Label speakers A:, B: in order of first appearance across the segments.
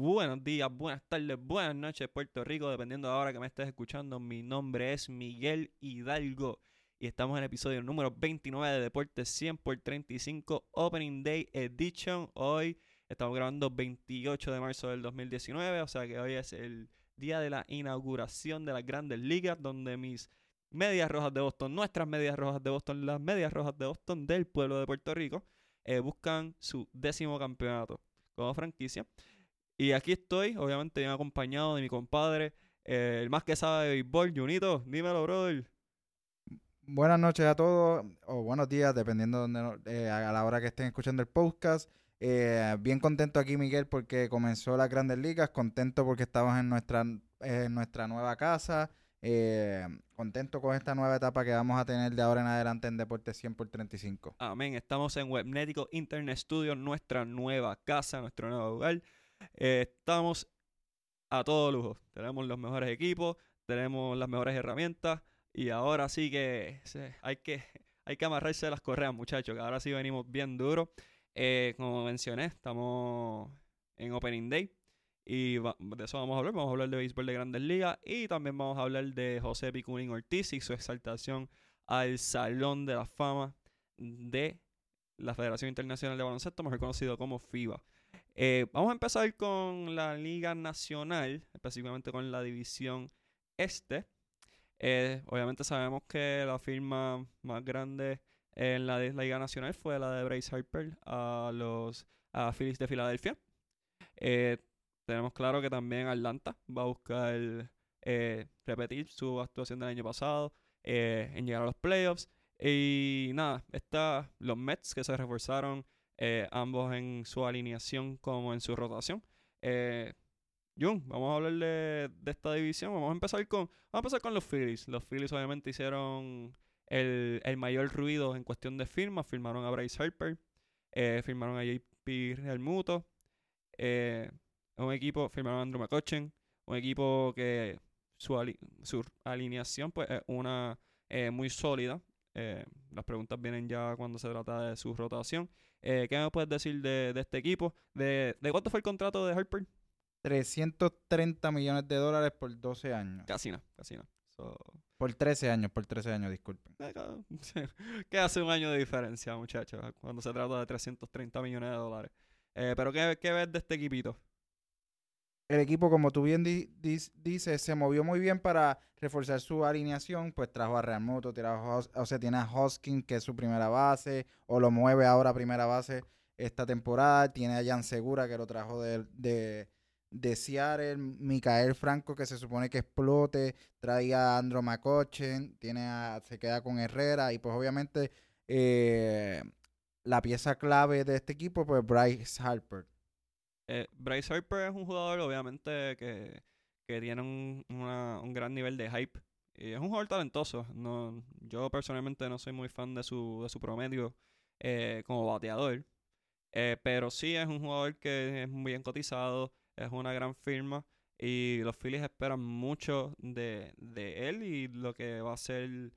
A: Buenos días, buenas tardes, buenas noches, Puerto Rico, dependiendo de la hora que me estés escuchando. Mi nombre es Miguel Hidalgo y estamos en el episodio número 29 de Deportes 100 por 35 Opening Day Edition. Hoy estamos grabando 28 de marzo del 2019, o sea que hoy es el día de la inauguración de las grandes ligas, donde mis medias rojas de Boston, nuestras medias rojas de Boston, las medias rojas de Boston del pueblo de Puerto Rico, eh, buscan su décimo campeonato como franquicia. Y aquí estoy, obviamente bien acompañado de mi compadre, eh, el más que sabe de béisbol, Junito. Dímelo, brother.
B: Buenas noches a todos, o buenos días, dependiendo de donde, eh, a la hora que estén escuchando el podcast. Eh, bien contento aquí, Miguel, porque comenzó las grandes ligas. Contento porque estamos en nuestra, en nuestra nueva casa. contento con esta nueva etapa que vamos a tener de ahora en adelante en Deportes 100 por 35.
A: Amén. Estamos en Webnético Internet Studio, nuestra nueva casa, nuestro nuevo lugar. Eh, estamos a todo lujo. Tenemos los mejores equipos, tenemos las mejores herramientas y ahora sí que hay que, hay que amarrarse las correas, muchachos, que ahora sí venimos bien duro. Eh, como mencioné, estamos en Opening Day y de eso vamos a hablar. Vamos a hablar de béisbol de grandes ligas y también vamos a hablar de José Picurín Ortiz y su exaltación al Salón de la Fama de la Federación Internacional de Baloncesto, mejor conocido como FIBA. Eh, vamos a empezar con la Liga Nacional, específicamente con la División Este. Eh, obviamente sabemos que la firma más grande en la, Liga Nacional fue la de Bryce Harper a los a Phillies de Filadelfia. Eh, tenemos claro que también Atlanta va a buscar repetir su actuación del año pasado en llegar a los playoffs. Y nada, está los Mets que se reforzaron eh, ambos en su alineación como en su rotación. Eh, Jun, vamos a hablar de, esta división. Vamos a empezar con, vamos a empezar con los Phillies. Los Phillies obviamente hicieron el, mayor ruido en cuestión de firmas. Firmaron a Bryce Harper, eh, firmaron a JP Realmuto. Eh, un equipo, firmaron a Andrew McCutcheon. Un equipo que su, alineación pues, es una muy sólida. las preguntas vienen ya cuando se trata de su rotación. Eh, ¿Qué me puedes decir de, este equipo? ¿De, cuánto fue el contrato de Harper?
B: 330 millones de dólares por 12 años.
A: Casi no, casi no.
B: Por 13 años, por 13 años, disculpen.
A: ¿Qué hace un año de diferencia, muchachos? Cuando se trata de 330 millones de dólares. Eh, pero ¿qué, ¿qué ves de este equipito?
B: El equipo, como tú bien dices, se movió muy bien para reforzar su alineación. Pues trajo a Real Moto, trajo o sea, tiene a Hoskin, que es su primera base, o lo mueve ahora a primera base esta temporada. Tiene a Jan Segura, que lo trajo de, de, de Seattle. Micael Franco, que se supone que explote. Trae a Andro Macochen. Tiene a, se queda con Herrera. Y pues obviamente eh, la pieza clave de este equipo, pues Bryce Harper.
A: Eh, Bryce Harper es un jugador, obviamente, que, tiene un, gran nivel de hype. Y es un jugador talentoso. No, yo personalmente no soy muy fan de su, de su promedio eh, como bateador. Eh, pero sí es un jugador que es muy bien cotizado, es una gran firma. Y los Phillies esperan mucho de, de él y lo que va a ser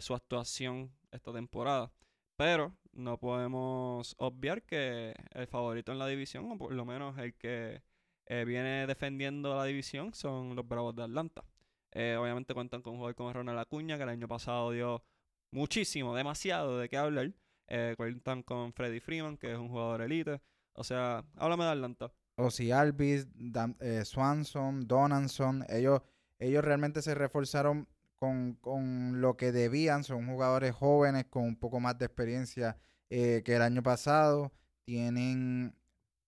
A: su actuación esta temporada. Pero no podemos obviar que el favorito en la división, o por lo menos el que eh, viene defendiendo la división, son los Bravos de Atlanta. Eh, obviamente cuentan con un jugador como Ronald Acuña, que el año pasado dio muchísimo, demasiado de qué hablar. Eh, cuentan con Freddy Freeman, que es un jugador elite. O sea, háblame de Atlanta.
B: Osi Alvis, Swanson, Donaldson, ellos, ellos realmente se reforzaron con, con, lo que debían. Son jugadores jóvenes con un poco más de experiencia eh, que el año pasado. Tienen,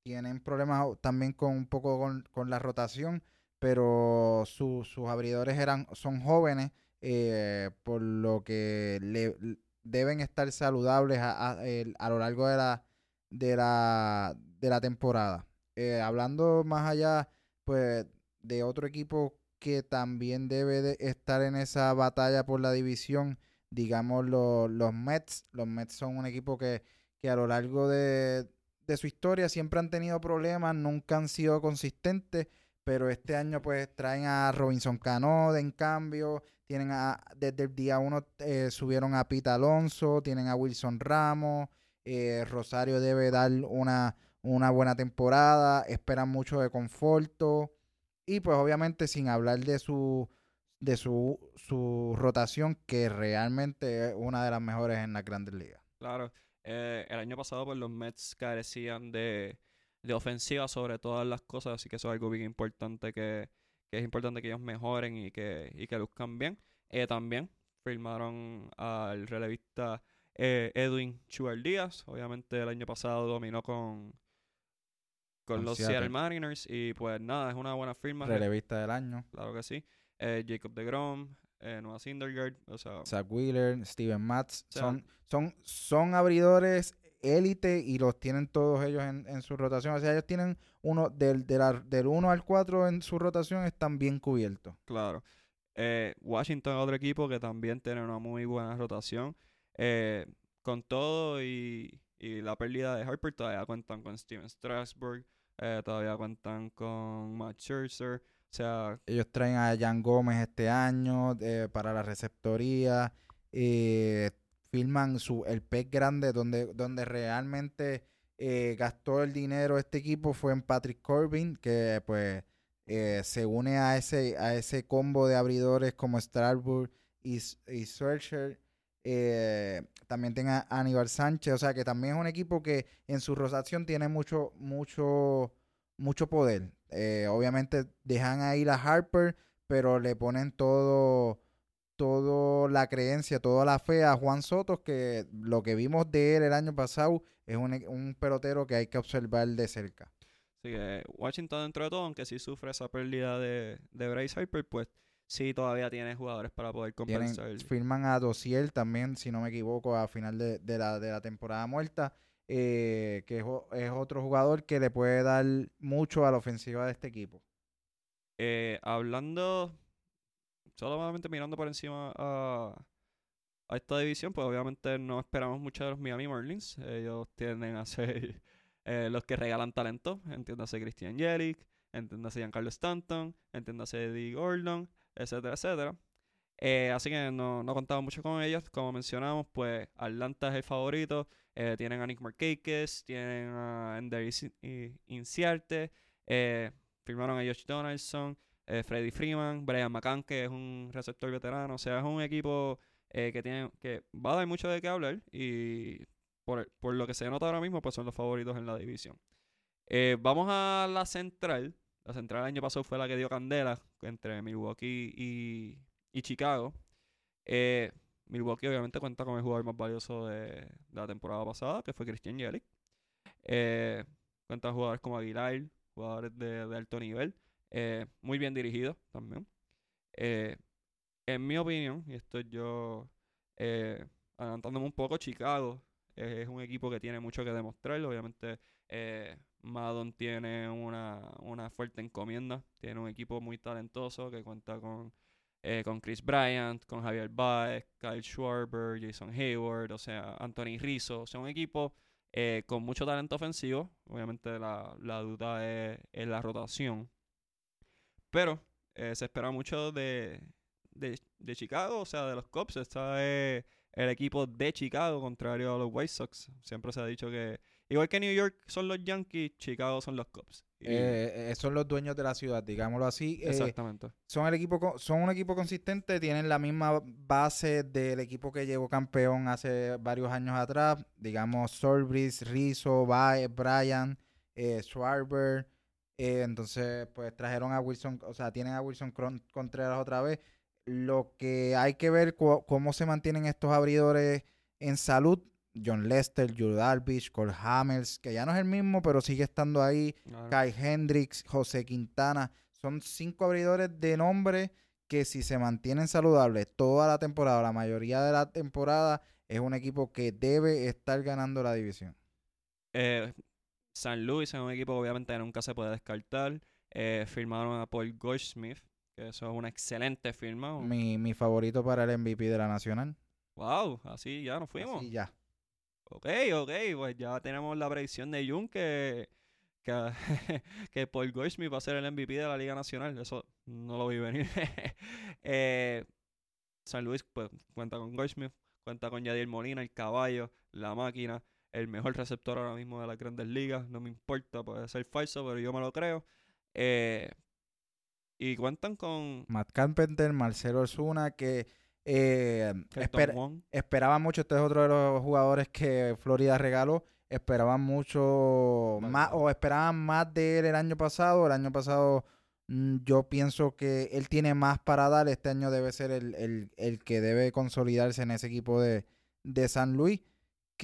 B: tienen problemas también con un poco con, la rotación, pero sus abridores eran, son jóvenes, eh, por lo que le, deben estar saludables a, a, lo largo de la, de la, de la temporada. Eh, hablando más allá, pues, de otro equipo que también debe de estar en esa batalla por la división, digamos los Mets. Los Mets son un equipo que, a lo largo de, su historia siempre han tenido problemas, nunca han sido consistentes, pero este año pues traen a Robinson Cano en cambio, tienen a, desde el día uno eh, subieron a Pete Alonso, tienen a Wilson Ramos, eh, Rosario debe dar una, una buena temporada, esperan mucho de Conforto y pues obviamente sin hablar de su de su, su rotación que realmente es una de las mejores en las grandes ligas.
A: Claro, eh, el año pasado pues los Mets carecían de, de ofensiva sobre todas las cosas, así que eso es algo bien importante que, que es importante que ellos mejoren y que, y que luzcan bien. Eh, también firmaron al relevista eh, Edwin Chuel Díaz, obviamente el año pasado dominó con, con, los
B: Seattle.
A: Mariners y pues nada, es una buena firma.
B: Relevista del año.
A: Claro que sí. Eh, Jacob DeGrom, eh, Noah Syndergaard, o sea,
B: Zach Wheeler, Steven Matz,
A: sea,
B: son, son, son abridores élite y los tienen todos ellos en, en su rotación. O sea, ellos tienen uno del, de la- del 1 al 4 en su rotación están bien cubiertos.
A: Claro. Eh, Washington, otro equipo que también tiene una muy buena rotación. Eh, con todo y, y la pérdida de Harper, todavía cuentan con Steven Strasburg, eh, todavía cuentan con Matt Scherzer. O sea,
B: Ellos traen a Jan Gómez este año eh, para la receptoría. eh, firman su, el pez grande donde, donde realmente eh, gastó el dinero este equipo fue en Patrick Corbin, que pues eh, se une a ese, a ese combo de abridores como Strasburg y, y. Eh, también tenga a Aníbal Sánchez, o sea que también es un equipo que en su rotación tiene mucho, mucho, mucho poder. Eh, obviamente dejan ahí la Harper, pero le ponen todo, todo la creencia, toda la fe a Juan Soto, que lo que vimos de él el año pasado es un, un pelotero que hay que observar de cerca.
A: así que Washington dentro de todo, aunque sí sufre esa pérdida de, de Bryce Harper, pues sí todavía tiene jugadores para poder
B: Tienen,
A: compensar.
B: firman a Dosiel también, si no me equivoco, a final de, de la, de la temporada muerta, eh, que es, otro jugador que le puede dar mucho a la ofensiva de este equipo.
A: Eh, hablando, solamente mirando por encima a, a esta división, pues obviamente no esperamos mucho de los Miami Marlins. Ellos tienden a ser eh, los que regalan talento. Entiéndase Christian Yelich, entiéndase Giancarlo Stanton, entiéndase Eddie Gordon, etcétera, etcétera. Eh, así que no, no contamos mucho con ellos. Como mencionamos, pues Atlanta es el favorito. Eh, tienen a Nick Markakis, tienen a Ender Inciarte, eh, firmaron a Josh Donaldson, Freddie Freeman, Brian McCann, que es un receptor veterano. O sea, es un equipo que tiene que va a dar mucho de qué hablar y por, por lo que se nota ahora mismo, pues son los favoritos en la división. Vamos a la central. La central el año pasado fue la que dio candela entre Milwaukee y, y Chicago. Eh, Milwaukee obviamente cuenta con el jugador más valioso de, la temporada pasada, que fue Christian Yelich. Eh, cuenta con jugadores como Aguilar, jugadores de, alto nivel. eh, muy bien dirigidos también. En mi opinión, y esto yo adelantándome un poco, Chicago es un equipo que tiene mucho que demostrar. Obviamente, Madon tiene una, una fuerte encomienda. Tiene un equipo muy talentoso que cuenta con, eh, con Chris Bryant, con Javier Baez, Kyle Schwarber, Jason Hayward, o sea, Anthony Rizzo. O sea, un equipo eh, con mucho talento ofensivo. Obviamente, la, la duda es, la rotación. Pero eh, se espera mucho de, de, de Chicago, o sea, de los Cubs. Está el equipo de Chicago, contrario a los White Sox. Siempre se ha dicho que, igual que New York son los Yankees, Chicago son los Cubs.
B: Eh, eh, son los dueños de la ciudad, digámoslo así. Eh,
A: exactamente.
B: son el equipo son un equipo consistente, tienen la misma base del equipo que llegó campeón hace varios años atrás, digamos Sorbris, Rizzo, Baez, Bryan, eh, Schwarber, entonces pues trajeron a Wilson, o sea, tienen a Wilson Contreras otra vez. Lo que hay que ver cómo se mantienen estos abridores en salud. John Lester, Jude Darvish, Cole Hamels, que ya no es el mismo, pero sigue estando ahí.
A: Claro.
B: Kai Hendricks, José Quintana. Son cinco abridores de nombre que si se mantienen saludables toda la temporada, la mayoría de la temporada, es un equipo que debe estar ganando la división.
A: Eh, San Luis es un equipo que obviamente nunca se puede descartar. Eh, firmaron a Paul Goldschmidt, que eso es una excelente firma.
B: Mi, mi favorito para el MVP de la Nacional.
A: Wow, así ya nos fuimos.
B: Así ya.
A: Ok, ok, pues ya tenemos la predicción de Jun que, que, que Paul Goldschmidt va a ser el MVP de la Liga Nacional. Eso no lo vi venir. Eh, San Luis pues, cuenta con Goldschmidt, cuenta con Yadier Molina, el caballo, la máquina. el mejor receptor ahora mismo de las grandes ligas. No me importa, puede ser falso, pero yo me lo creo. Eh, y cuentan con
B: Matt Carpenter, Marcelo Osuna, que eh,
A: Kelton
B: espera-
A: Wong.
B: esperaban mucho, este es otro de los jugadores que Florida regaló, esperaban mucho
A: Vale,
B: más, o esperaban más de él el año pasado, el año pasado mm, yo pienso que él tiene más para dar, este año debe ser el, el- el que debe consolidarse en ese equipo de, de San Luis,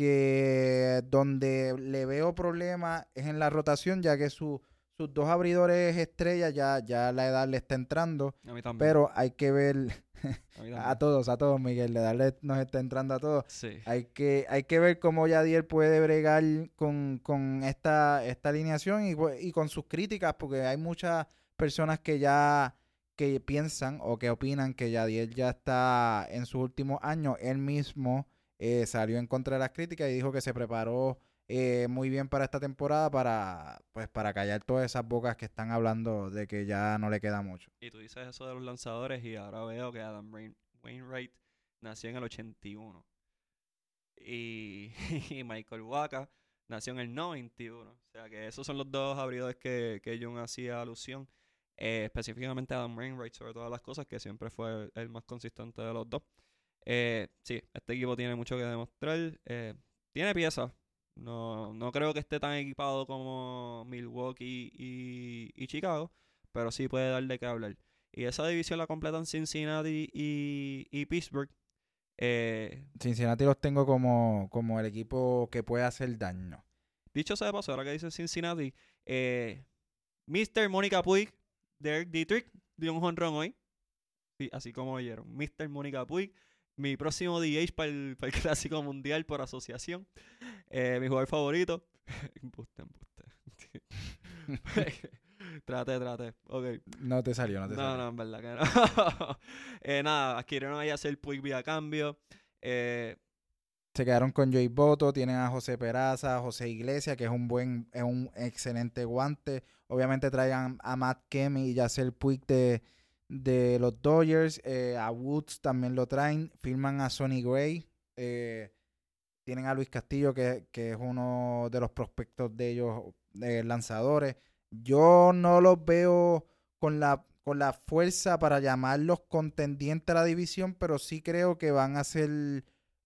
B: que donde le veo problema es en la rotación, ya que su- sus dos abridores estrellas ya, ya la edad le está entrando,
A: A mí también.
B: pero hay que ver
A: a,
B: todos, a todos, Miguel, la edad le- nos está entrando a todos.
A: Sí.
B: Hay que, hay que ver cómo Yadier puede bregar con, con esta, esta alineación y, bu- y con sus críticas, porque hay muchas personas que ya que piensan o que opinan que Yadier ya está en sus últimos años. Él mismo eh, salió en contra de las críticas y dijo que se preparó eh, muy bien para esta temporada para, pues, para callar todas esas bocas que están hablando de que ya no le queda mucho.
A: Y tú dices eso de los lanzadores y ahora veo que Adam Wain- Wainwright nació en el 81. Y, y Michael Waka nació en el 91. O sea que esos son los dos abridores que, que Jung hacía alusión. Eh, específicamente Adam Wainwright sobre todas las cosas, que siempre fue el más consistente de los dos. Eh, sí, este equipo tiene mucho que demostrar. eh, tiene piezas. No, no creo que esté tan equipado como Milwaukee y, y Chicago, pero sí puede dar de qué hablar. Y esa división la completan Cincinnati y, y Pittsburgh. Eh,
B: Cincinnati los tengo como, como el equipo que puede hacer daño.
A: dicho sea de paso, ahora que dice Cincinnati, eh, Mr. Mónica Puig, Derek Dietrich, dio un honrón hoy. Sí, así como oyeron. Mr. Mónica Puig, mi próximo DH para el, para el Clásico Mundial por asociación. Eh, mi jugador favorito. embuste, embuste. trate, trate. Ok.
B: No te salió, no te
A: No,
B: salió.
A: no, en verdad que no. eh, nada, adquirieron ahí a hacer Puig vía cambio. Eh,
B: Se quedaron con Joey Boto, tienen a José Peraza, a José Iglesias, que es un buen, es un excelente guante. Obviamente traigan a Matt Kemi y Yacel Puig de, de los Dodgers. eh, a Woods también lo traen. Firman a Sonny Gray. eh, tienen a Luis Castillo, que, que es uno de los prospectos de ellos, lanzadores. Yo no los veo con la, con la fuerza para llamarlos contendientes a la división, pero sí creo que van a ser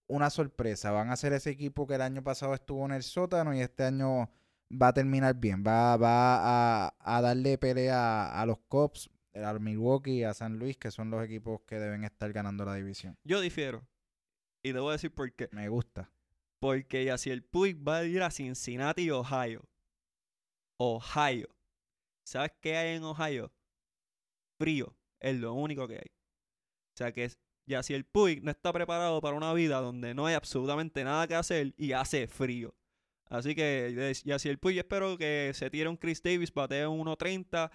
B: una sorpresa. Van a ser ese equipo que el año pasado estuvo en el sótano y este año va a terminar bien. Va, va a, a darle pelea a, a los Cubs, a Milwaukee y a San Luis, que son los equipos que deben estar ganando la división.
A: yo difiero. Y te voy a decir por qué.
B: Me gusta.
A: Porque ya si el Puig va a ir a Cincinnati, Ohio. Ohio. ¿Sabes qué hay en Ohio? Frío. Es lo único que hay. O sea que ya si el Puig no está preparado para una vida donde no hay absolutamente nada que hacer y hace frío. Así que ya si el Puig espero que se tire un Chris Davis, batee un 1.30,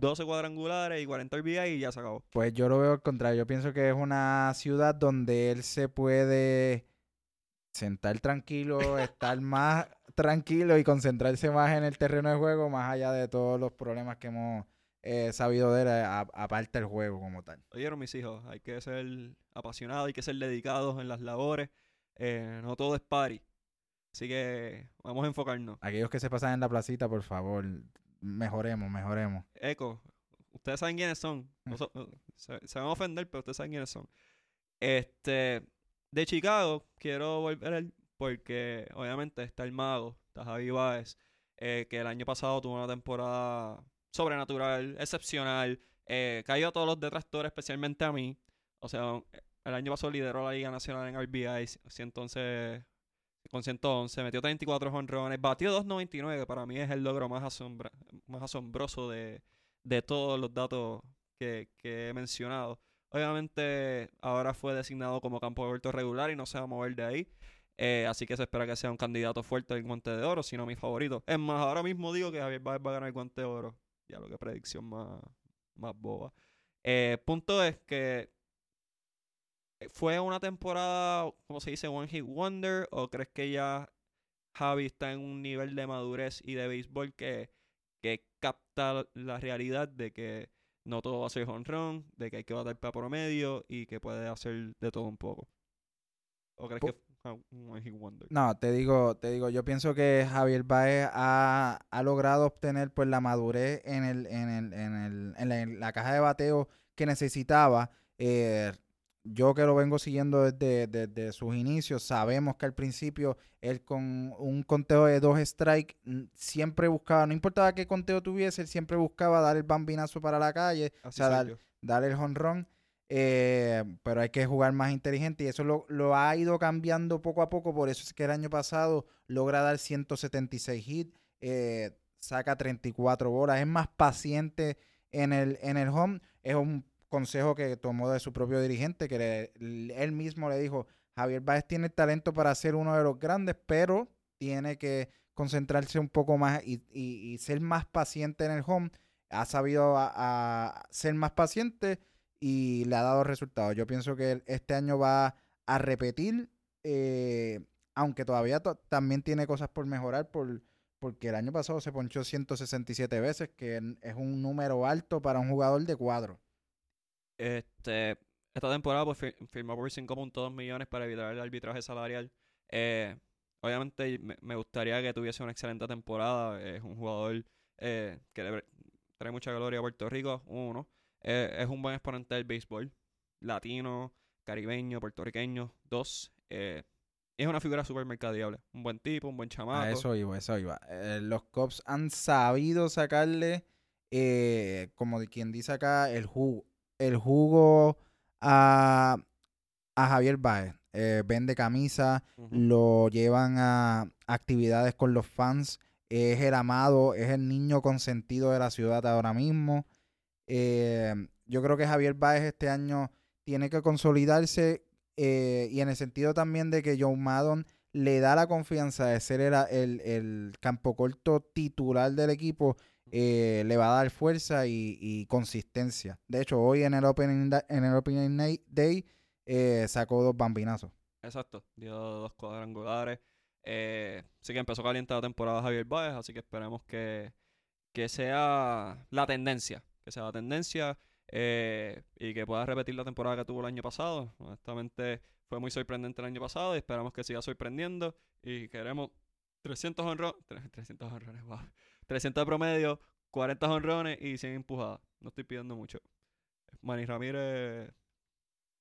A: 12 cuadrangulares y 40 RBI y ya se acabó.
B: Pues yo lo veo al contrario. Yo pienso que es una ciudad donde él se puede sentar tranquilo, estar más tranquilo y concentrarse más en el terreno de juego, más allá de todos los problemas que hemos eh, sabido de él, aparte del juego como tal.
A: Oyeron mis hijos, hay que ser apasionados, hay que ser dedicados en las labores. eh, no todo es party. Así que vamos a enfocarnos.
B: Aquellos que se pasan en la placita, por favor, mejoremos, mejoremos.
A: Eco, ustedes saben quiénes son. No se, van a ofender, pero ustedes saben quiénes son. Este, de Chicago, quiero volver al- porque obviamente está el mago, está Javi Baez, eh, que el año pasado tuvo una temporada sobrenatural, excepcional, eh, cayó a todos los detractores, especialmente a mí. O sea, el año pasado lideró la Liga Nacional en RBI, 111, con 111, metió 34 honrones, batió 2.99, que para mí es el logro más, asombroso de, de todos los datos que, que he mencionado. Obviamente ahora fue designado como campo abierto regular y no se va a mover de ahí. Eh, así que se espera que sea un candidato fuerte al guante de oro, sino mi favorito. Es más, ahora mismo digo que Javier Baez va a ganar el guante de oro. Ya lo que predicción más, más boba. Eh, punto es que fue una temporada, ¿cómo se dice? One Hit Wonder. ¿O crees que ya Javi está en un nivel de madurez y de béisbol que, que capta la realidad de que no todo va a ser honrón, de que hay que bater para promedio y que puede hacer de todo un poco? ¿O crees
B: Po-
A: que un one hit wonder.
B: No, te digo, te digo, yo pienso que Javier Baez ha, ha logrado obtener pues la madurez en el, en el, en el, en la, en la caja de bateo que necesitaba. Eh, yo que lo vengo siguiendo desde, desde, sus inicios, sabemos que al principio él con un conteo de dos strikes siempre buscaba, no importaba qué conteo tuviese, él siempre buscaba dar el bambinazo para la calle, o sea, dar, dar, el honrón. Eh, pero hay que jugar más inteligente y eso lo, lo, ha ido cambiando poco a poco. Por eso es que el año pasado logra dar 176 hits, eh, saca 34 bolas, es más paciente en el, en el home. Es un consejo que tomó de su propio dirigente, que él mismo le dijo, Javier Báez tiene talento para ser uno de los grandes, pero tiene que concentrarse un poco más y, ser más paciente en el home. Ha sabido a ser más paciente y le ha dado resultados. Yo pienso que este año va a repetir, eh, aunque todavía también tiene cosas por mejorar, por, porque el año pasado se ponchó 167 veces, que es un número alto para un jugador de cuadro.
A: Este, esta temporada pues, firmó por 5.2 millones para evitar el arbitraje salarial. Eh, obviamente me, gustaría que tuviese una excelente temporada. Es un jugador eh, que trae mucha gloria a Puerto Rico, uno. Eh, es un buen exponente del béisbol. Latino, caribeño, puertorriqueño. Dos. Es una figura súper mercadiable. Un buen tipo, un buen chamaco.
B: eso iba, eso iba. Los Cops han sabido sacarle, como de quien dice acá, el jugo, el jugo a, a Javier Baez. vende camisa, lo llevan a actividades con los fans. Es el amado, es el niño consentido de la ciudad ahora mismo. Eh, yo creo que Javier Baez este año tiene que consolidarse eh, y en el sentido también de que John Maddon le da la confianza de ser el, el, campo corto titular del equipo, eh, le va a dar fuerza y, consistencia. De hecho, hoy en el Opening, en el opening Day sacó dos bambinazos.
A: Exacto, dio dos cuadrangulares. sí que empezó caliente la temporada Javier Baez, así que esperemos que, que sea la tendencia que sea la tendencia eh, y que pueda repetir la temporada que tuvo el año pasado. Honestamente, fue muy sorprendente el año pasado y esperamos que siga sorprendiendo. Y queremos 300 honrones, 300 honrones, wow. 300 de promedio, 40 honrones y 100 empujadas. No estoy pidiendo mucho. Manny Ramírez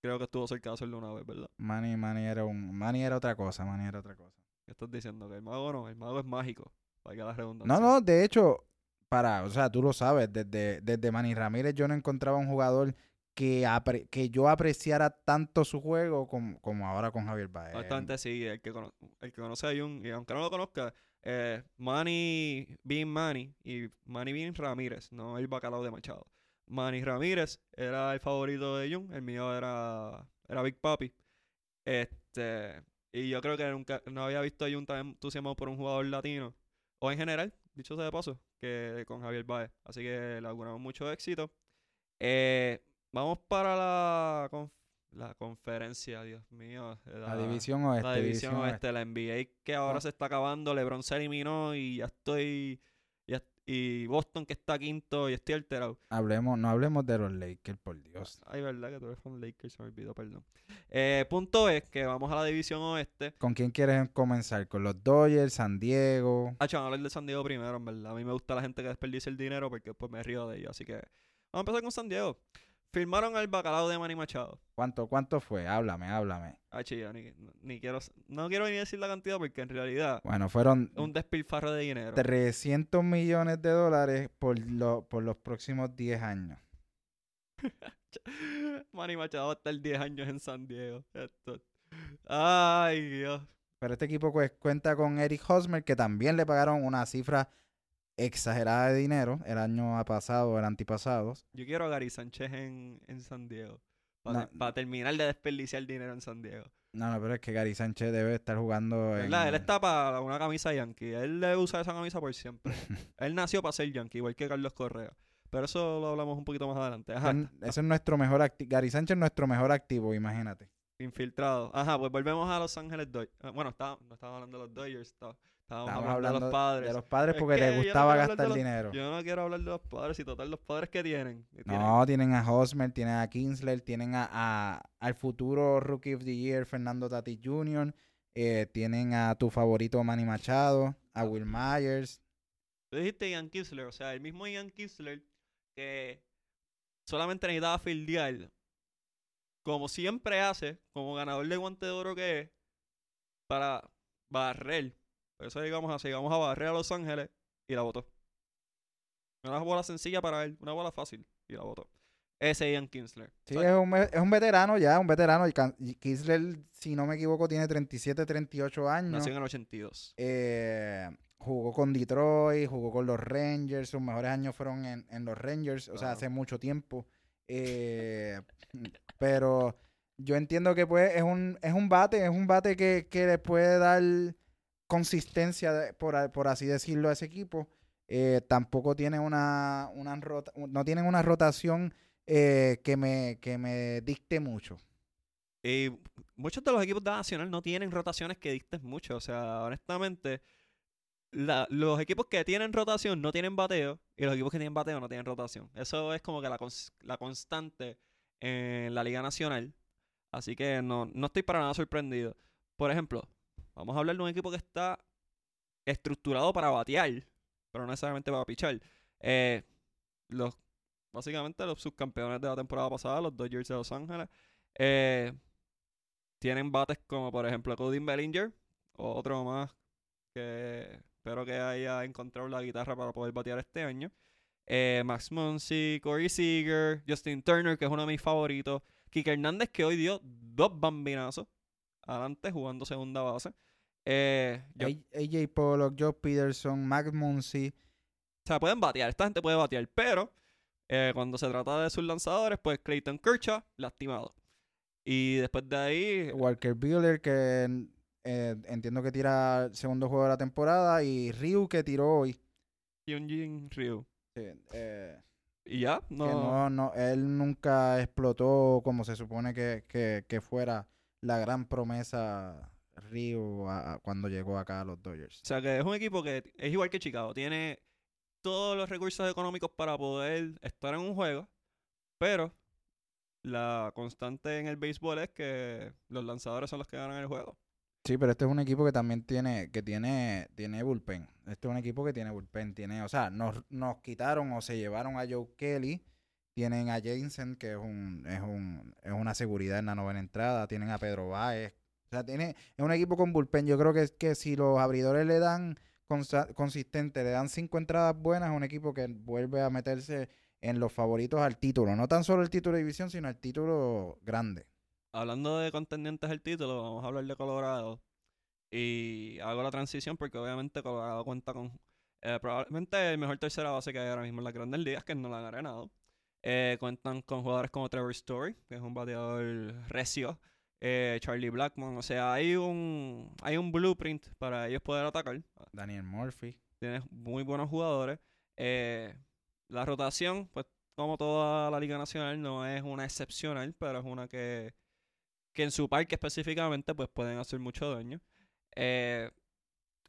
A: creo que estuvo cerca de hacerlo una vez, ¿verdad?
B: Manny, Manny era un Manny era otra cosa, Manny era otra cosa.
A: ¿Qué estás diciendo? Que el mago no, el mago es mágico. Para que
B: No, no, de hecho, para, o sea, tú lo sabes, desde, desde Manny Ramírez yo no encontraba un jugador que, que yo apreciara tanto su juego como, como ahora con Javier Baez.
A: Bastante sí, el que, el que conoce a Jun, y aunque no lo conozca, eh, Manny Bean Manny y Manny Bean Ramírez, no el bacalao de Machado. Manny Ramírez era el favorito de Jun, el mío era, era Big Papi. Este, y yo creo que nunca no había visto a Jun tan entusiasmado por un jugador latino, o en general, dicho sea de paso, que con Javier Baez. Así que le auguramos mucho éxito. Eh, vamos para la, la conferencia, Dios mío.
B: La, división oeste.
A: La división, oeste, la NBA que ahora ah. se está acabando. LeBron se eliminó y ya estoy y Boston que está quinto y estoy alterado.
B: Hablemos, no hablemos de los Lakers, por Dios.
A: Ay, verdad que tú eres fan Lakers, se me olvidó, perdón. Eh, punto es que vamos a la división oeste.
B: ¿Con quién quieres comenzar? ¿Con los Dodgers, San Diego?
A: Ah, chaval, hablar de San Diego primero, en verdad. A mí me gusta la gente que desperdicia el dinero porque después me río de ellos. Así que vamos a empezar con San Diego. Firmaron al bacalao de Manny Machado.
B: ¿Cuánto, cuánto fue? Háblame, háblame.
A: Ah, chido, ni, quiero, no quiero ni decir la cantidad porque en realidad.
B: Bueno, fueron.
A: Un despilfarro de dinero.
B: 300 millones de dólares por, lo, por los próximos 10 años.
A: Manny Machado va a estar 10 años en San Diego. Ay, Dios.
B: Pero este equipo pues, cuenta con Eric Hosmer, que también le pagaron una cifra exagerada de dinero el año pasado, el antipasado.
A: Yo quiero a Gary Sánchez en, en San Diego. Para, terminar de desperdiciar dinero en San Diego.
B: No, no, pero es que Gary Sánchez debe estar jugando
A: en... Él está para una camisa yankee. Él debe usar esa camisa por siempre. él nació para ser yankee, igual que Carlos Correa. Pero eso lo hablamos un poquito más adelante.
B: Ese es nuestro mejor activo. Gary Sánchez es nuestro mejor activo, imagínate.
A: Infiltrado. Ajá, pues volvemos a Los Ángeles Dodgers. Ah, bueno, está, no estaba hablando de los Dodgers, Estábamos, hablando, de los padres.
B: De los padres porque les gustaba gastar dinero.
A: Yo no quiero hablar de los padres y total los padres que tienen.
B: No, tienen a Hosmer, tienen a Kinsler, tienen a, al futuro Rookie of the Year Fernando Tatis Jr., Eh, tienen a tu favorito Manny Machado, a Will Myers.
A: Tú dijiste Ian Kisler, o sea, el mismo Ian Kisler que solamente necesitaba fildear, como siempre hace, como ganador de guante de oro que es, para barrer. Por eso digamos así, vamos a barrer a Los Ángeles y la votó. Una bola sencilla para él, una bola fácil y la votó. Ese Ian Kinsler.
B: Sí, es un, es un veterano ya, un veterano. Y Kisler, si no me equivoco, tiene 37, 38 años.
A: Nació en el 82.
B: Eh, jugó con Detroit, jugó con los Rangers. Sus mejores años fueron en, en los Rangers, o sea, hace mucho tiempo. Eh, pero yo entiendo que pues es un, es un bate, es un bate que, que le puede dar consistencia, por, por así decirlo, a ese equipo. Eh, tampoco tiene una, una rota- no tienen una rotación eh, que, me, que me dicte mucho.
A: Y muchos de los equipos de Nacional no tienen rotaciones que dicten mucho. O sea, honestamente, los equipos que tienen rotación no tienen bateo y los equipos que tienen bateo no tienen rotación. Eso es como que la, la constante en la Liga Nacional. Así que no, no estoy para nada sorprendido. Por ejemplo, vamos a hablar de un equipo que está estructurado para batear, pero no necesariamente para pichar. Eh, los, básicamente los subcampeones de la temporada pasada, los Dodgers de Los Ángeles. Eh, tienen bates como por ejemplo Cody Bellinger, otro más que espero que haya encontrado la guitarra para poder batear este año. Eh, Max Muncy, Corey Seager, Justin Turner, que es uno de mis favoritos. Kike Hernández, que hoy dio dos bambinazos adelante jugando segunda base. Eh, yo-
B: AJ Pollock, Joe Peterson, Mac Muncy.
A: o sea, pueden batear, esta gente puede batear, pero eh, cuando se trata de sus lanzadores, pues Clayton Kershaw, lastimado. Y después de ahí,
B: Walker Buehler, que eh, entiendo que tira el segundo juego de la temporada, y Ryu, que tiró hoy.
A: Hyunjin Ryu.
B: Sí, eh,
A: Y ya,
B: que
A: no.
B: no, no, él nunca explotó como se supone que, que, que fuera la gran promesa A- a- cuando llegó acá a los Dodgers.
A: O sea, que es un equipo que es igual que Chicago. Tiene todos los recursos económicos para poder estar en un juego, pero la constante en el béisbol es que los lanzadores son los que ganan el juego.
B: Sí, pero este es un equipo que también tiene, que tiene, tiene bullpen. Este es un equipo que tiene bullpen. Tiene, o sea, nos, nos quitaron o se llevaron a Joe Kelly. Tienen a Jensen, que es un, es un, es una seguridad en la novena entrada. Tienen a Pedro Báez. O sea, tiene, es un equipo con bullpen. Yo creo que, que si los abridores le dan consistente, le dan cinco entradas buenas, es un equipo que vuelve a meterse en los favoritos al título. No tan solo el título de división, sino el título grande.
A: Hablando de contendientes al título, vamos a hablar de Colorado. Y hago la transición porque obviamente Colorado cuenta con eh, probablemente el mejor tercera base que hay ahora mismo en las grandes ligas, que no la han ganado. Eh, cuentan con jugadores como Trevor Story, que es un bateador recio. Eh, Charlie Blackmon. O sea, hay un, hay un blueprint para ellos poder atacar.
B: Daniel Murphy.
A: Tienes muy buenos jugadores. Eh, la rotación, pues como toda la Liga Nacional, no es una excepcional, pero es una que, que en su parque específicamente pues pueden hacer mucho daño. Eh,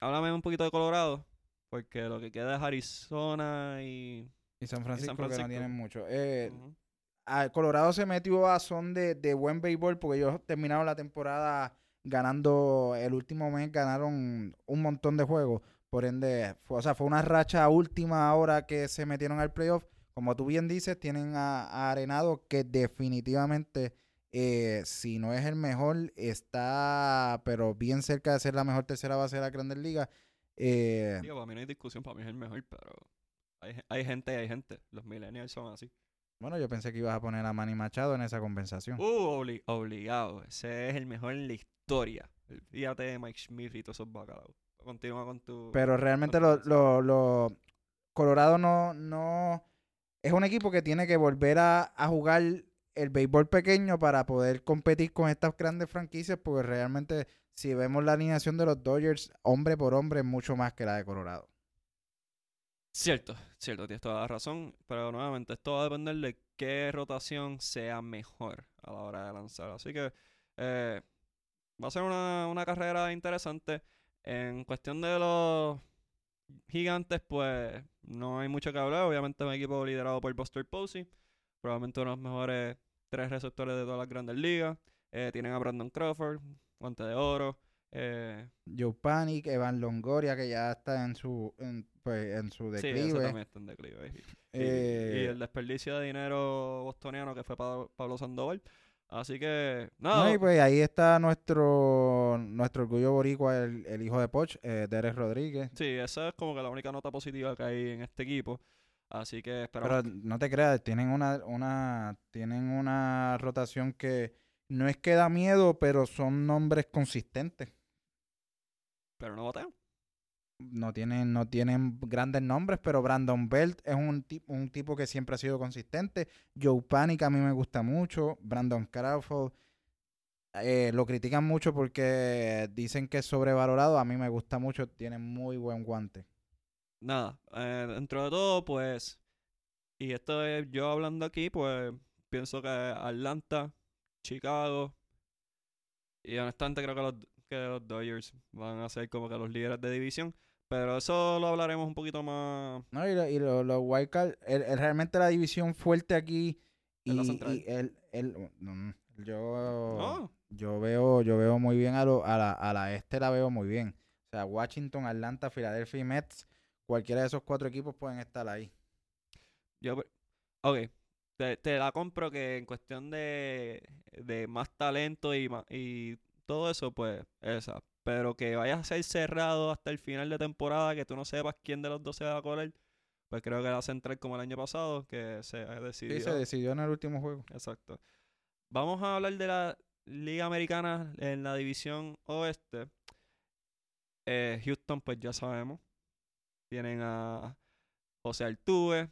A: háblame un poquito de Colorado, porque lo que queda es Arizona y...
B: Y San Francisco, que
A: Francisco.
B: no tienen mucho. Eh, Colorado se metió a son de, de buen béisbol porque ellos terminaron la temporada ganando, el último mes ganaron un montón de juegos. Por ende, fue, o sea, fue una racha última hora que se metieron al playoff. Como tú bien dices, tienen a, Arenado que definitivamente, eh, si no es el mejor, está, pero bien cerca de ser la mejor tercera base de la Grandes Ligas. Eh,
A: para mí no hay discusión, para mí es el mejor, pero hay, hay gente hay gente. Los millennials son así.
B: Bueno, yo pensé que ibas a poner a Manny Machado en esa compensación.
A: Uh, obli- obligado. Ese es el mejor en la historia. Fíjate de Mike Smith y todos esos bacalaos. Continúa con tu...
B: Pero realmente
A: con
B: lo,
A: tu
B: lo, lo- Colorado no, no es un equipo que tiene que volver a, a jugar el béisbol pequeño para poder competir con estas grandes franquicias, porque realmente si vemos la alineación de los Dodgers, hombre por hombre, es mucho más que la de Colorado.
A: Cierto, cierto, tienes toda la razón. Pero nuevamente, esto va a depender de qué rotación sea mejor a la hora de lanzar. Así que eh, va a ser una, una carrera interesante. En cuestión de los gigantes, pues no hay mucho que hablar. Obviamente un equipo liderado por Buster Posey. Probablemente uno de los mejores tres receptores de todas las grandes ligas. Eh, tienen a Brandon Crawford, guante de oro. Eh,
B: Joe Panic, Evan Longoria, que ya está en su, pues, en su
A: sí, ese
B: declive.
A: también está en declive. Y- y-
B: Eh,
A: y, el desperdicio de dinero bostoniano que fue Pablo Sandoval. Así que, nada.
B: No, y pues ahí está nuestro nuestro orgullo boricua, el, el hijo de Poch, eh, Derek Rodríguez.
A: Sí, esa es como que la única nota positiva que hay en este equipo. Así que esperamos.
B: Pero no te creas, tienen una, una, tienen una rotación que no es que da miedo, pero son nombres consistentes.
A: pero no batean.
B: No tienen, no tienen grandes nombres, pero Brandon Belt es un, un tipo que siempre ha sido consistente. Joe Panic a mí me gusta mucho. Brandon Crawford eh, lo critican mucho porque dicen que es sobrevalorado. A mí me gusta mucho, tiene muy buen guante.
A: Nada, eh, dentro de todo, pues. Y esto es yo hablando aquí, pues. Pienso que Atlanta, Chicago. Y honestamente creo que los, que los Dodgers van a ser como que los líderes de división. Pero eso lo hablaremos un poquito más.
B: No, y, lo- y lo- los Wildcard, el, el- realmente la división fuerte aquí y, el, el- yo yo veo yo veo muy bien a, lo- a la a la este la veo muy bien. O sea, Washington, Atlanta, Philadelphia y Mets, cualquiera de esos cuatro equipos pueden estar ahí.
A: Yo, ok, te, te la compro que en cuestión de, de más talento y, y todo eso, pues esa. Pero que vayas a ser cerrado hasta el final de temporada, que tú no sepas quién de los dos se va a correr, pues creo que la central como el año pasado, que se ha
B: Sí, se decidió en el último juego.
A: Exacto. Vamos a hablar de la Liga Americana en la división oeste. Eh, Houston, pues ya sabemos. Tienen a José Altuve.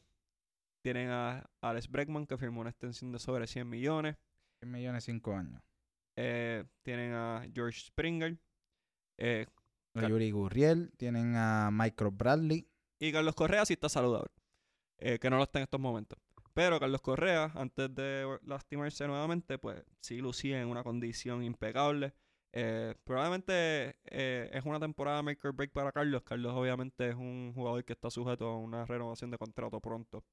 A: Tienen a Alex Bregman, que firmó una extensión de sobre 100 millones.
B: 100 millones cinco años.
A: Eh, tienen a George Springer. Eh,
B: A Yuri Gurriel, tienen a Michael Bradley.
A: y Carlos Correa sí está saludable. eh, que no lo está en estos momentos. Pero Carlos Correa, antes de lastimarse nuevamente, pues sí lucía en una condición impecable. Eh, probablemente eh, es una temporada make or break para Carlos. Carlos obviamente es un jugador que está sujeto a una renovación de contrato pronto.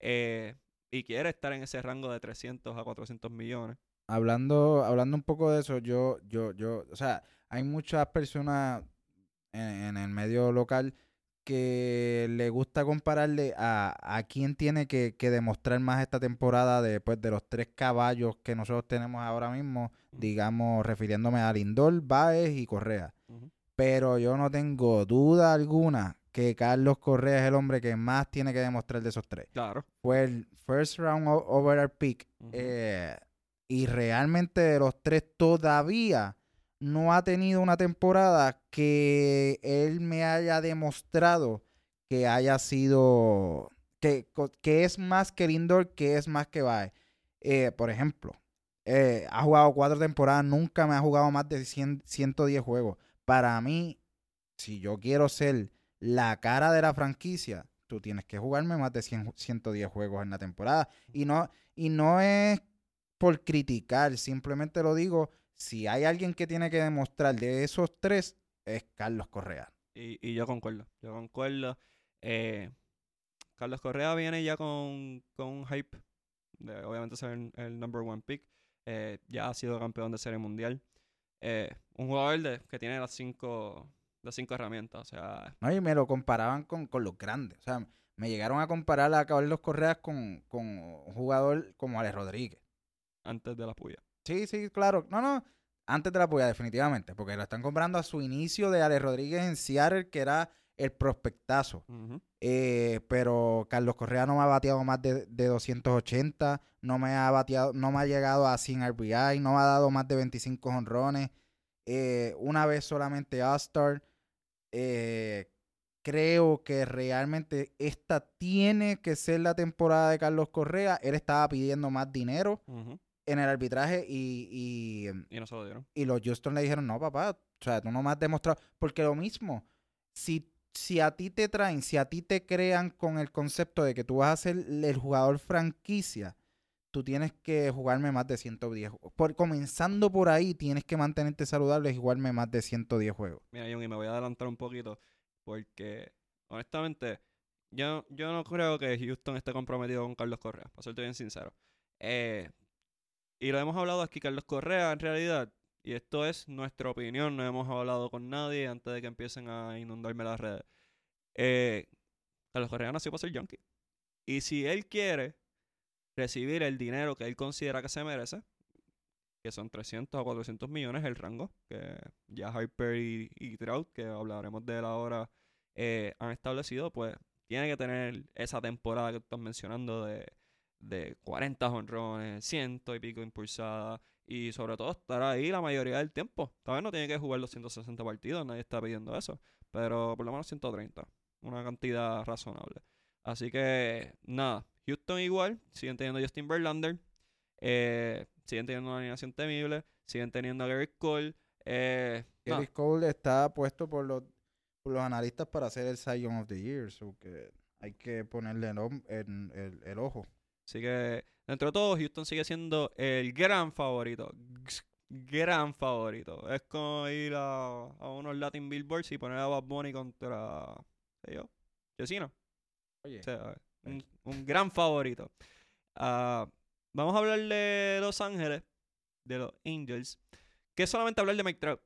A: Eh, y quiere estar en ese rango de 300 a 400 millones.
B: Hablando, hablando un poco de eso, yo, yo, yo, o sea, hay muchas personas en, en el medio local que le gusta compararle a, a quién tiene que, que demostrar más esta temporada después de los tres caballos que nosotros tenemos ahora mismo, digamos, refiriéndome a Lindor, Baez y Correa. Pero yo no tengo duda alguna que Carlos Correa es el hombre que más tiene que demostrar de esos tres.
A: Claro.
B: Fue el first round overall pick eh, y realmente de los tres todavía no ha tenido una temporada que él me haya demostrado que haya sido que, que es más que Lindor, que es más que Baez. Eh, por ejemplo, eh, ha jugado cuatro temporadas, nunca me ha jugado más de 100 110 juegos. Para mí, si yo quiero ser la cara de la franquicia, tú tienes que jugarme más de 100 110 juegos en la temporada. Y no, y no es por criticar, simplemente lo digo, si hay alguien que tiene que demostrar de esos tres, es Carlos Correa.
A: Y, y yo concuerdo, yo concuerdo. Eh, Carlos Correa viene ya con, con un hype, de, obviamente ser el, el number one pick. Eh, ya ha sido campeón de serie mundial. Eh, un jugador de, que tiene las cinco, las cinco herramientas. O sea,
B: ¿no? Y me lo comparaban con, con los grandes. O sea, me llegaron a comparar a Carlos Correa con, con un jugador como Alex Rodríguez.
A: antes de la puya.
B: Sí, sí, claro. No, no. Antes de la puya, definitivamente. Porque lo están comprando a su inicio de Alex Rodríguez en Seattle, que era el prospectazo. Eh, pero Carlos Correa no me ha bateado más de, de 280, no me ha bateado, no me ha llegado a 100 RBI, no me ha dado más de 25 honrones, eh, una vez solamente All-Star. Eh, creo que realmente esta tiene que ser la temporada de Carlos Correa. Él estaba pidiendo más dinero. En el arbitraje y, y,
A: Y no se lo dieron.
B: y los Houston le dijeron, no, papá, o sea, tú no me has demostrado. Porque lo mismo, si, si a ti te traen, si a ti te crean con el concepto de que tú vas a ser el jugador franquicia, tú tienes que jugarme más de 110. ju- Por, comenzando por ahí, tienes que mantenerte saludable y jugarme más de 110 juegos.
A: Mira, John, y me voy a adelantar un poquito porque, honestamente, yo, yo no creo que Houston esté comprometido con Carlos Correa, para serte bien sincero. Eh, y lo hemos hablado aquí, Carlos Correa, en realidad, y esto es nuestra opinión, no hemos hablado con nadie antes de que empiecen a inundarme las redes. Eh, Carlos Correa nació para ser junkie. Y si él quiere recibir el dinero que él considera que se merece, que son 300 o 400 millones el rango, que ya Harper y, y Trout, que hablaremos de él ahora, eh, han establecido, pues tiene que tener esa temporada que estás mencionando de, de 40 honrones, ciento y pico impulsadas, y sobre todo estar ahí la mayoría del tiempo. Tal vez no tiene que jugar los 160 partidos, nadie está pidiendo eso, pero por lo menos 130, una cantidad razonable. Así que, nada, Houston igual, siguen teniendo Justin Verlander, eh, siguen teniendo una alineación temible, siguen teniendo a Gary Cole. Eh.
B: Gary Cole está puesto por los, por los analistas para ser el Cy of the Year, so que hay que ponerle el, el- el- el ojo.
A: Así que, dentro de todo, Houston sigue siendo el gran favorito. Gran favorito. Es como ir a, a unos Latin Billboards y poner a Bad Bunny contra, qué yo, Chesina.
B: Oye,
A: O sea, un, un gran favorito. Ah, vamos a hablar de Los Ángeles, de los Angels, que es solamente hablar de Mike Trout,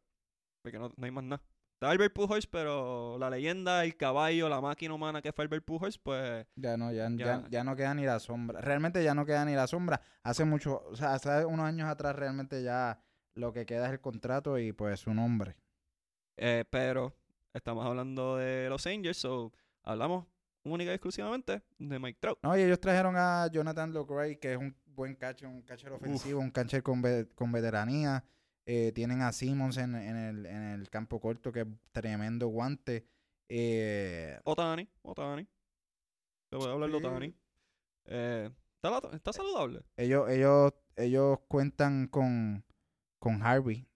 A: porque no, no hay más nada. Está Albert Pujols, pero la leyenda, el caballo, la máquina humana que fue Albert Pujols, pues
B: ya no, ya, ya,
A: ya-
B: ya no queda ni la sombra. Realmente ya no queda ni la sombra. Hace mucho, o sea, hace unos años atrás realmente ya lo que queda es el contrato y pues su nombre.
A: Eh, pero estamos hablando de los Angels, so hablamos única y exclusivamente de Mike Trout.
B: No, y ellos trajeron a Jonathan Locray, que es un buen catcher, un catcher ofensivo, un catcher con, ve- con veteranía. Eh, tienen a Simmons en, en el, en el campo corto, que es tremendo guante. Eh,
A: Otani, Otani. Te voy a hablar de. Otani. Eh, ¿está, está saludable?
B: ellos, ellos, ellos cuentan con, con Harvey,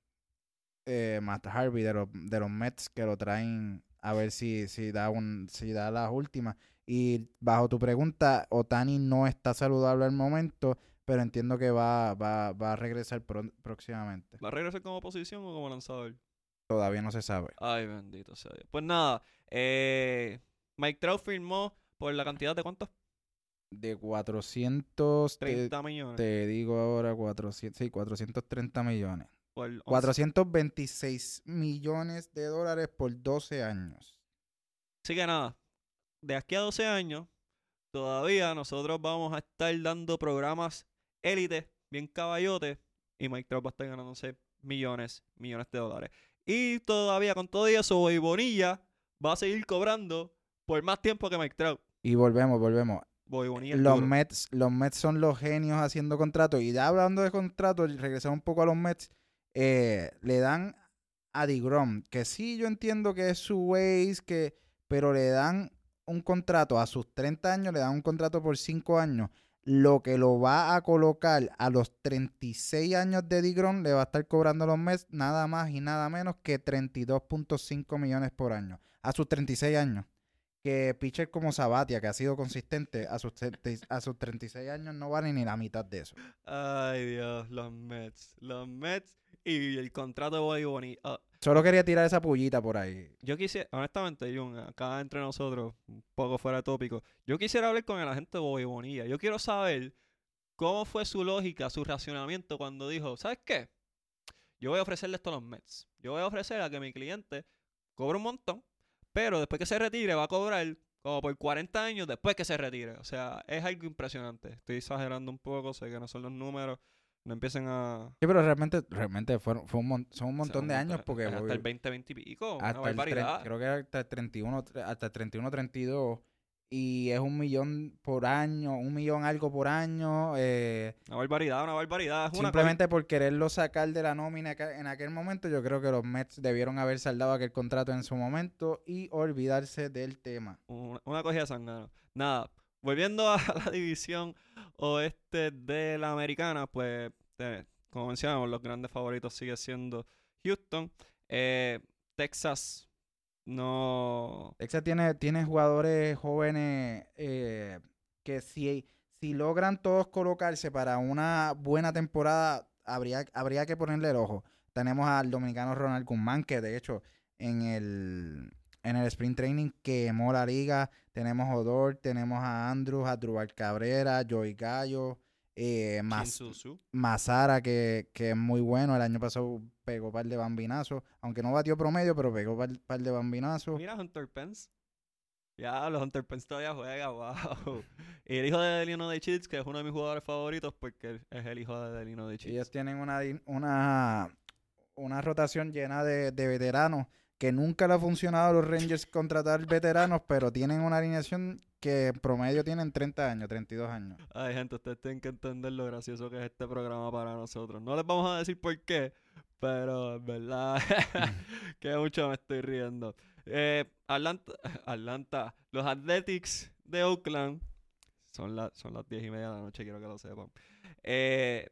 B: eh, Matt Harvey de los, de los Mets, que lo traen a ver si, si da un, si da las últimas. Y bajo tu pregunta, Otani no está saludable al momento, pero entiendo que va, va, va a regresar pro- próximamente.
A: ¿Va a regresar como posición o como lanzador?
B: Todavía no se sabe.
A: Ay, bendito sea Dios. Pues nada, eh, Mike Trout firmó por la cantidad de cuántos?
B: De 400, te,
A: 30 millones.
B: te digo ahora 400, sí, 430 millones.
A: por 11.
B: 426 millones de dólares por 12 años.
A: Así que nada, de aquí a 12 años, todavía nosotros vamos a estar dando programas élite, bien caballote, y Mike Trout va a estar ganándose millones, millones de dólares. Y todavía con todo eso, Bobby Bonilla va a seguir cobrando por más tiempo que Mike Trout.
B: Y volvemos, volvemos.
A: Es
B: Los. Mets, los Mets son los genios haciendo contratos. Y ya hablando de contratos, y regresando un poco a los Mets, eh, le dan a DeGrom, que sí yo entiendo que es su ways, que, pero le dan un contrato a sus 30 años, le dan un contrato por 5 años. Lo que lo va a colocar a los 36 años de DeGrom, le va a estar cobrando los Mets nada más y nada menos que 32.5 millones por año. A sus 36 años que pitcher como Sabatia, que ha sido consistente, a sus, 30 a sus 36 años no vale ni la mitad de eso.
A: Ay, Dios, los Mets. Los Mets y el contrato de Bobby Bonilla. Ah,
B: Solo quería tirar esa pullita por ahí.
A: Yo quisiera, honestamente, Jun, acá entre nosotros, un poco fuera de tópico, yo quisiera hablar con el agente Bobby Bonilla. Yo quiero saber cómo fue su lógica, su racionamiento cuando dijo, ¿sabes qué? Yo voy a ofrecerle esto a los Mets. Yo voy a ofrecer a que mi cliente cobre un montón, pero después que se retire va a cobrar como por 40 años después que se retire. O sea, es algo impresionante. Estoy exagerando un poco, sé que no son los números. No empiecen a...
B: Sí, pero realmente, realmente fueron, fue un son un montón de años porque
A: Hasta el 20, 20 y pico.
B: hasta el tre- creo que hasta el 31, tre- hasta el 31, 32 y es un millón por año, un millón algo por año, eh,
A: Una barbaridad, una barbaridad. Es una
B: simplemente por quererlo sacar de la nómina en aquel momento, yo creo que los Mets debieron haber saldado aquel contrato en su momento y olvidarse del tema.
A: Una, una cogida de sangano. Nada, volviendo a la división oeste de la americana, pues, como mencionamos, los grandes favoritos sigue siendo Houston. Eh, Texas no...
B: Texas tiene, tiene jugadores jóvenes eh, que si, si logran todos colocarse para una buena temporada, habría, habría que ponerle el ojo. Tenemos al dominicano Ronald Guzmán, que de hecho en el, en el sprint training quemó la liga. Tenemos a Odor, tenemos a Andrews, a Drubal Cabrera, Joey Gallo. Eh, Mas-. Mazara, que, que es muy bueno. El año pasado pegó par de bambinazos. Aunque no batió promedio, pero pegó par, par de bambinazos.
A: Mira Hunter Pence. Ya, los Hunter Pence todavía juega, wow. Y el hijo de Delino de Cheats, que es uno de mis jugadores favoritos, porque es el hijo de Delino de
B: Ellos
A: Cheats.
B: tienen una, una, una rotación llena de, de veteranos que nunca le ha funcionado a los Rangers contratar veteranos, pero tienen una alineación que en promedio tienen 30 años, 32 años.
A: Ay, gente, ustedes tienen que entender lo gracioso que es este programa para nosotros. No les vamos a decir por qué, pero en verdad que mucho me estoy riendo. Eh, Atlanta, Atlanta, los Athletics de Oakland, son, la- son las 10 y media de la noche, quiero que lo sepan. Eh,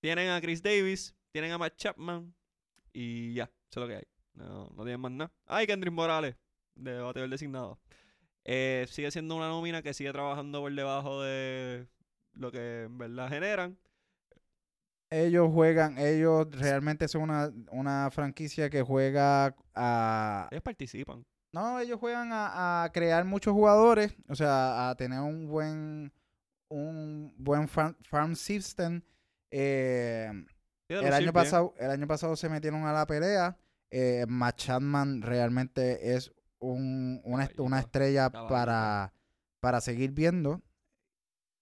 A: tienen a Chris Davis, tienen a Matt Chapman y ya, eso es lo que hay. No, no tienen más nada. Ay, Kendrick Morales, de bateador designado. Eh, sigue siendo una nómina que sigue trabajando por debajo de lo que en verdad generan.
B: Ellos juegan, ellos realmente son una, una franquicia que juega a...
A: Ellos participan.
B: No, ellos juegan a, a crear muchos jugadores, o sea, a tener un buen un buen farm, farm system. Eh, el año pasado, el año pasado se metieron a la pelea. Eh, Matt Chapman realmente es un, una, est- una
A: Caballito,
B: estrella para, para seguir viendo.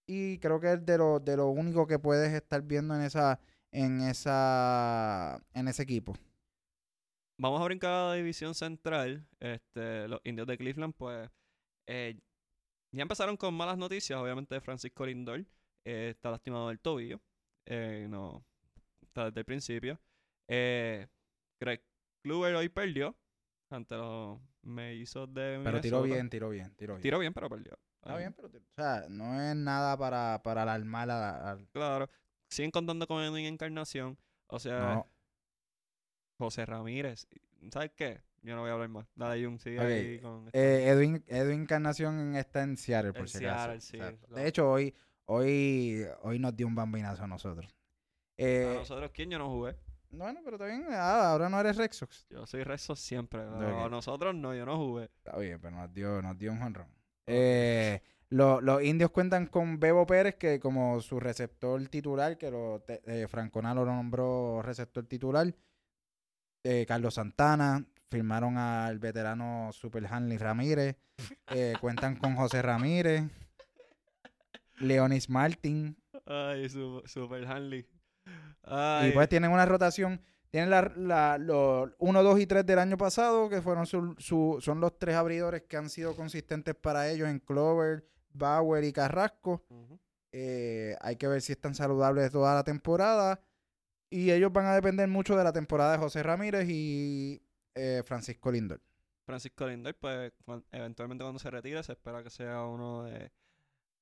B: Y creo que es de lo, de lo único que puedes estar viendo en esa, en esa, en ese equipo.
A: Vamos a brincar a la división central. Este, los indios de Cleveland, pues, eh, ya empezaron con malas noticias. Obviamente, Francisco Lindor eh, está lastimado del tobillo. Eh, no, desde el principio. Eh, Greg Kluber hoy perdió ante los mellizos de
B: Pero tiró
A: Minnesota.
B: bien, tiró bien, tiró bien.
A: Tiró bien, pero perdió.
B: Está bien, pero tiró- o sea, no es nada para, para alarmar a la- al-
A: Claro. Siguen contando con Edwin Encarnación. O sea,
B: no.
A: José Ramírez. ¿Sabes qué? Yo no voy a hablar más. Dale, Jun, sigue ahí con...
B: Eh, Edwin, Edwin Encarnación está en Seattle, por
A: En
B: si
A: Seattle,
B: acaso.
A: sí,
B: De hecho, hoy, hoy, hoy nos dio un bambinazo a nosotros. Eh,
A: a nosotros, ¿quién yo no jugué?
B: bueno, pero está bien. ah, ahora no eres Red Sox.
A: Yo soy rezo siempre. pero A nosotros no, yo no jugué.
B: Está bien, pero nos dio, nos dio un jonrón. Eh, lo- los indios cuentan con Bebo Pérez, que como su receptor titular, que lo, eh, Franconalo lo nombró receptor titular. Eh, Carlos Santana, firmaron al veterano Super Hanley Ramírez. eh, cuentan con José Ramírez. Leonis Martin.
A: Ay, su- Super Hanley. Ay,
B: Y pues tienen una rotación. Tienen la, la, los 1, 2 y 3 del año pasado, que fueron su, su- son los tres abridores que han sido consistentes para ellos en Clover, Bauer y Carrasco. Eh, hay que ver si están saludables toda la temporada. Y ellos van a depender mucho de la temporada de José Ramírez y eh, Francisco Lindor.
A: Francisco Lindor, pues eventualmente cuando se retire se espera que sea uno de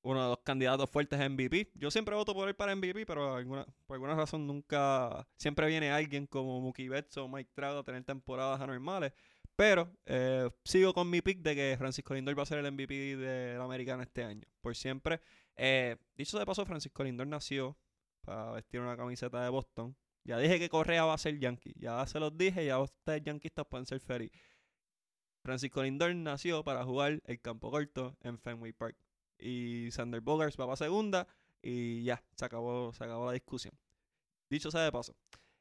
A: uno de los candidatos fuertes a MVP. Yo siempre voto por él para MVP, pero por alguna razón nunca... Siempre viene alguien como Mookie Betts o Mike Trout a tener temporadas anormales. Pero eh, sigo con mi pick de que Francisco Lindor va a ser el MVP de la este año. Por siempre. Eh, dicho de paso, Francisco Lindor nació para vestir una camiseta de Boston. Ya dije que Correa va a ser Yankee. Ya se los dije, ya ustedes yanquistas pueden ser feliz. Francisco Lindor nació para jugar el campo corto en Fenway Park. Y Sander Bogarts va para segunda y ya, se acabó, se acabó la discusión. Dicho sea de paso.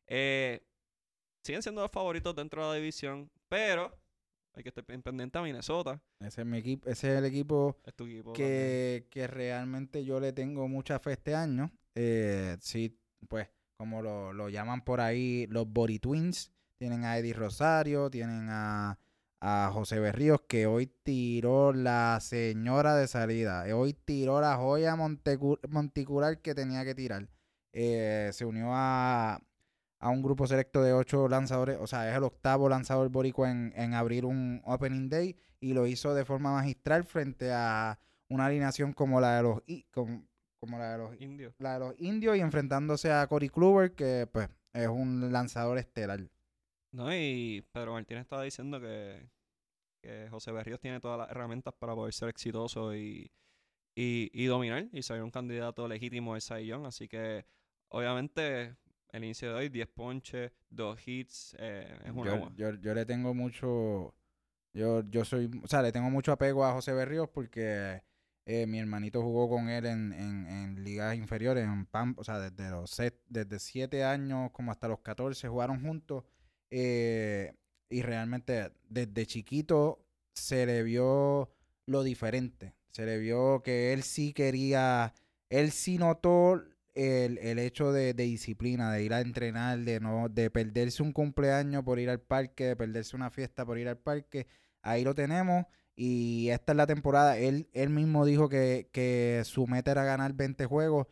A: eh, siguen siendo los favoritos dentro de la división, pero hay que estar pen- pendiente a Minnesota.
B: Ese es, mi equipo, ese es el equipo
A: Es tu equipo. también.
B: que, que realmente yo le tengo mucha fe este año. Eh, sí, pues, como lo, lo llaman por ahí, los Body Twins. Tienen a Eddie Rosario, tienen a, a José Berríos, que hoy tiró la señora de salida. Eh, Hoy tiró la joya monticular que tenía que tirar. Eh, se unió a, a un grupo selecto de ocho lanzadores, o sea, es el octavo lanzador boricua en, en abrir un Opening Day y lo hizo de forma magistral frente a una alineación como la de los i- com- como la de los
A: Indio.
B: la de los indios y enfrentándose a Cory Kluber que pues es un lanzador estelar.
A: No, y Pedro Martínez estaba diciendo que, que José Berríos tiene todas las herramientas para poder ser exitoso y, y, y dominar y ser un candidato legítimo al Young. Así que, obviamente, el inicio de hoy, 10 ponches, 2 hits, eh, es una
B: Yo, yo, yo le tengo mucho yo yo soy, o sea, le tengo mucho apego a José Berríos porque Eh, mi hermanito jugó con él en, en, en ligas inferiores, en PAM, o sea, desde los set, desde 7 años como hasta los 14 jugaron juntos. Eh, y realmente desde chiquito se le vio lo diferente. Se le vio que él sí quería, él sí notó el, el hecho de, de disciplina, de ir a entrenar, de no, de perderse un cumpleaños por ir al parque, de perderse una fiesta por ir al parque. Ahí lo tenemos. Y esta es la temporada. Él, él mismo dijo que, que su meta era ganar 20 juegos.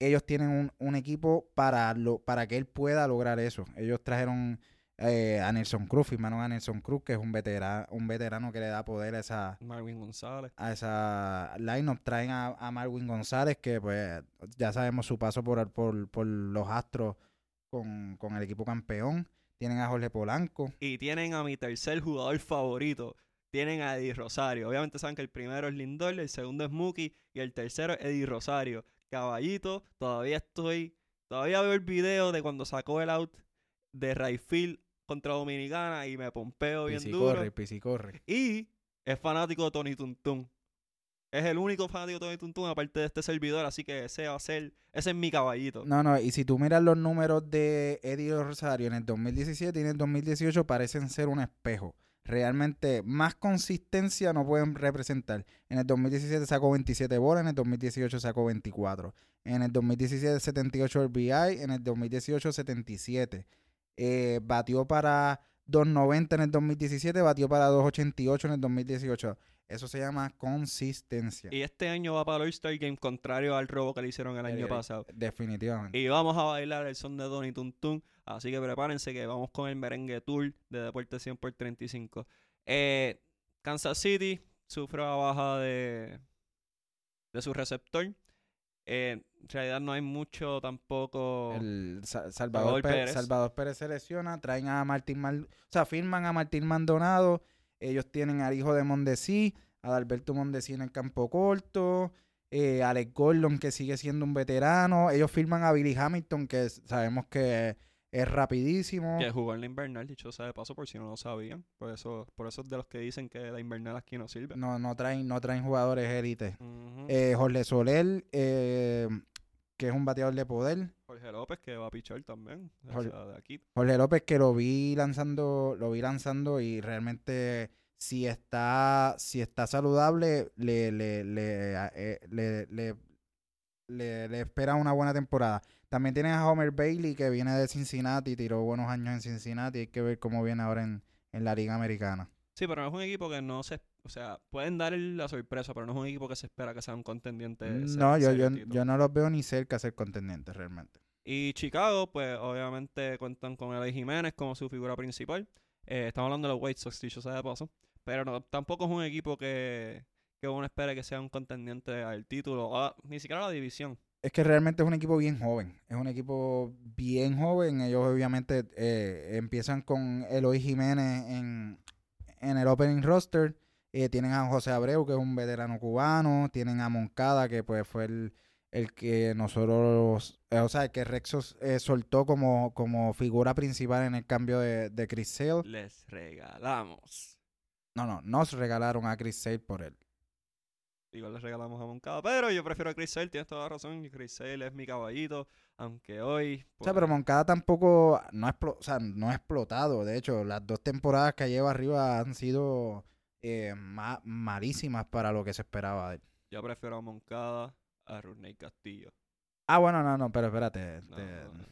B: Ellos tienen un, un equipo para, lo, para que él pueda lograr eso. Ellos trajeron eh, a Nelson Cruz, firmaron a Nelson Cruz, que es un veterano, un veterano que le da poder a esa,
A: Marvin González.
B: a esa lineup. Traen a, a Marwin González, que pues ya sabemos su paso por, por, por los Astros con, con el equipo campeón. Tienen a Jorge Polanco.
A: Y tienen a mi tercer jugador favorito. Tienen a Eddie Rosario. Obviamente saben que el primero es Lindor, el segundo es Mookie y el tercero es Eddie Rosario. Caballito, todavía estoy. Todavía veo el video de cuando sacó el out de Rayfield contra Dominicana y me pompeo bien duro.
B: Pisicorre, pisicorre.
A: Y es fanático de Tony Tuntun. Es el único fanático de Tony Tuntun aparte de este servidor, así que ese va a ser, ese es mi caballito.
B: No, no, y si tú miras los números de Eddie Rosario en el 2017 y en el 2018 parecen ser un espejo. Realmente más consistencia no pueden representar. En el 2017 sacó 27 bolas, en el 2018 sacó 24. En el 2017 78 RBI, en el 2018 77. Eh, batió para 2.90 en el 2017, batió para 2.88 en el 2018. Eso se llama consistencia.
A: Y este año va para el All-Star Game, contrario al robo que le hicieron el año
B: Eh,
A: pasado.
B: Definitivamente.
A: Y vamos a bailar el son de Tony Tuntun. Así que prepárense que vamos con el merengue tour de Deporte 100 por 35. Eh, Kansas City sufre la baja de, de su receptor. Eh, en realidad no hay mucho tampoco.
B: El Sa-
A: Salvador
B: Salvador, Pérez.
A: Pérez.
B: Salvador Pérez se lesiona, traen a Martín Mal, o sea, firman a Martín Maldonado, ellos tienen al hijo de Mondesi, a Alberto Mondesi en el campo corto, eh, Alex Gordon que sigue siendo un veterano, ellos firman a Billy Hamilton que sabemos que es rapidísimo.
A: Que jugó en la invernal, dicho sea de paso, por si no lo sabían. Por eso, por eso es de los que dicen que la invernal aquí no sirve.
B: No, no traen, no traen jugadores élites.
A: Ujú.
B: Eh, Jorge Soler, eh, que es un bateador de poder.
A: Jorge López, que va a pichar también. o
B: Jorge-
A: sea, de aquí.
B: Jorge López que lo vi lanzando, lo vi lanzando y realmente si está, si está saludable, le, le, le, eh, le, le- le- le espera una buena temporada. También tienen a Homer Bailey que viene de Cincinnati, tiró buenos años en Cincinnati, hay que ver cómo viene ahora en, en la Liga Americana.
A: Sí, pero no es un equipo que no se... O sea, pueden dar la sorpresa, pero no es un equipo que se espera que sea un contendiente. se-
B: No, yo, yo, yo no los veo ni cerca ser contendientes realmente.
A: Y Chicago, pues obviamente cuentan con Eli Jiménez como su figura principal. Eh, estamos hablando de los White Sox, dicho sea de paso. Pero no, tampoco es un equipo que, que uno espere que sea un contendiente al título, o a- ni siquiera a la división.
B: Es que realmente es un equipo bien joven. Es un equipo bien joven. Ellos obviamente eh, empiezan con Eloy Jiménez en, en el opening roster. Eh, tienen a José Abreu, que es un veterano cubano. Tienen a Moncada, que pues fue el, el que nosotros, eh, o sea, el que Rexos eh, soltó como, como figura principal en el cambio de, de Chris Sale.
A: Les regalamos.
B: No, no, nos regalaron a Chris Sale por él.
A: Igual les regalamos a Moncada, pero yo prefiero a Chris Sale, tienes toda la razón. Chris Sale es mi caballito, aunque hoy...
B: O sea,
A: pues,
B: pero Moncada tampoco no ha, o sea, no ha explotado. De hecho, las dos temporadas que lleva arriba han sido eh, ma- malísimas para lo que se esperaba de él.
A: Yo prefiero a Moncada a Rudney Castillo.
B: Ah, bueno, no, no, pero espérate.
A: No,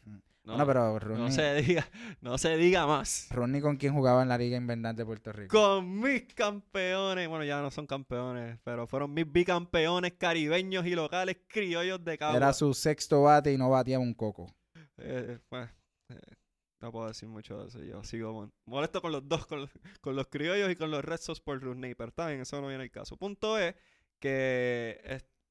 A: No,
B: bueno, pero
A: no
B: Rodney,
A: se diga, no se diga más.
B: Rodney con quien jugaba en la Liga Invernal de Puerto Rico.
A: Con mis campeones, bueno, ya no son campeones, pero fueron mis bicampeones caribeños y locales criollos de Cagua.
B: Era su sexto bate y no bateaba un coco.
A: Eh, pues, eh, no puedo decir mucho de eso. Yo sigo molesto con los dos, con los, con los criollos y con los Red Sox por Rusney, pero está bien, eso no viene el caso. Punto es que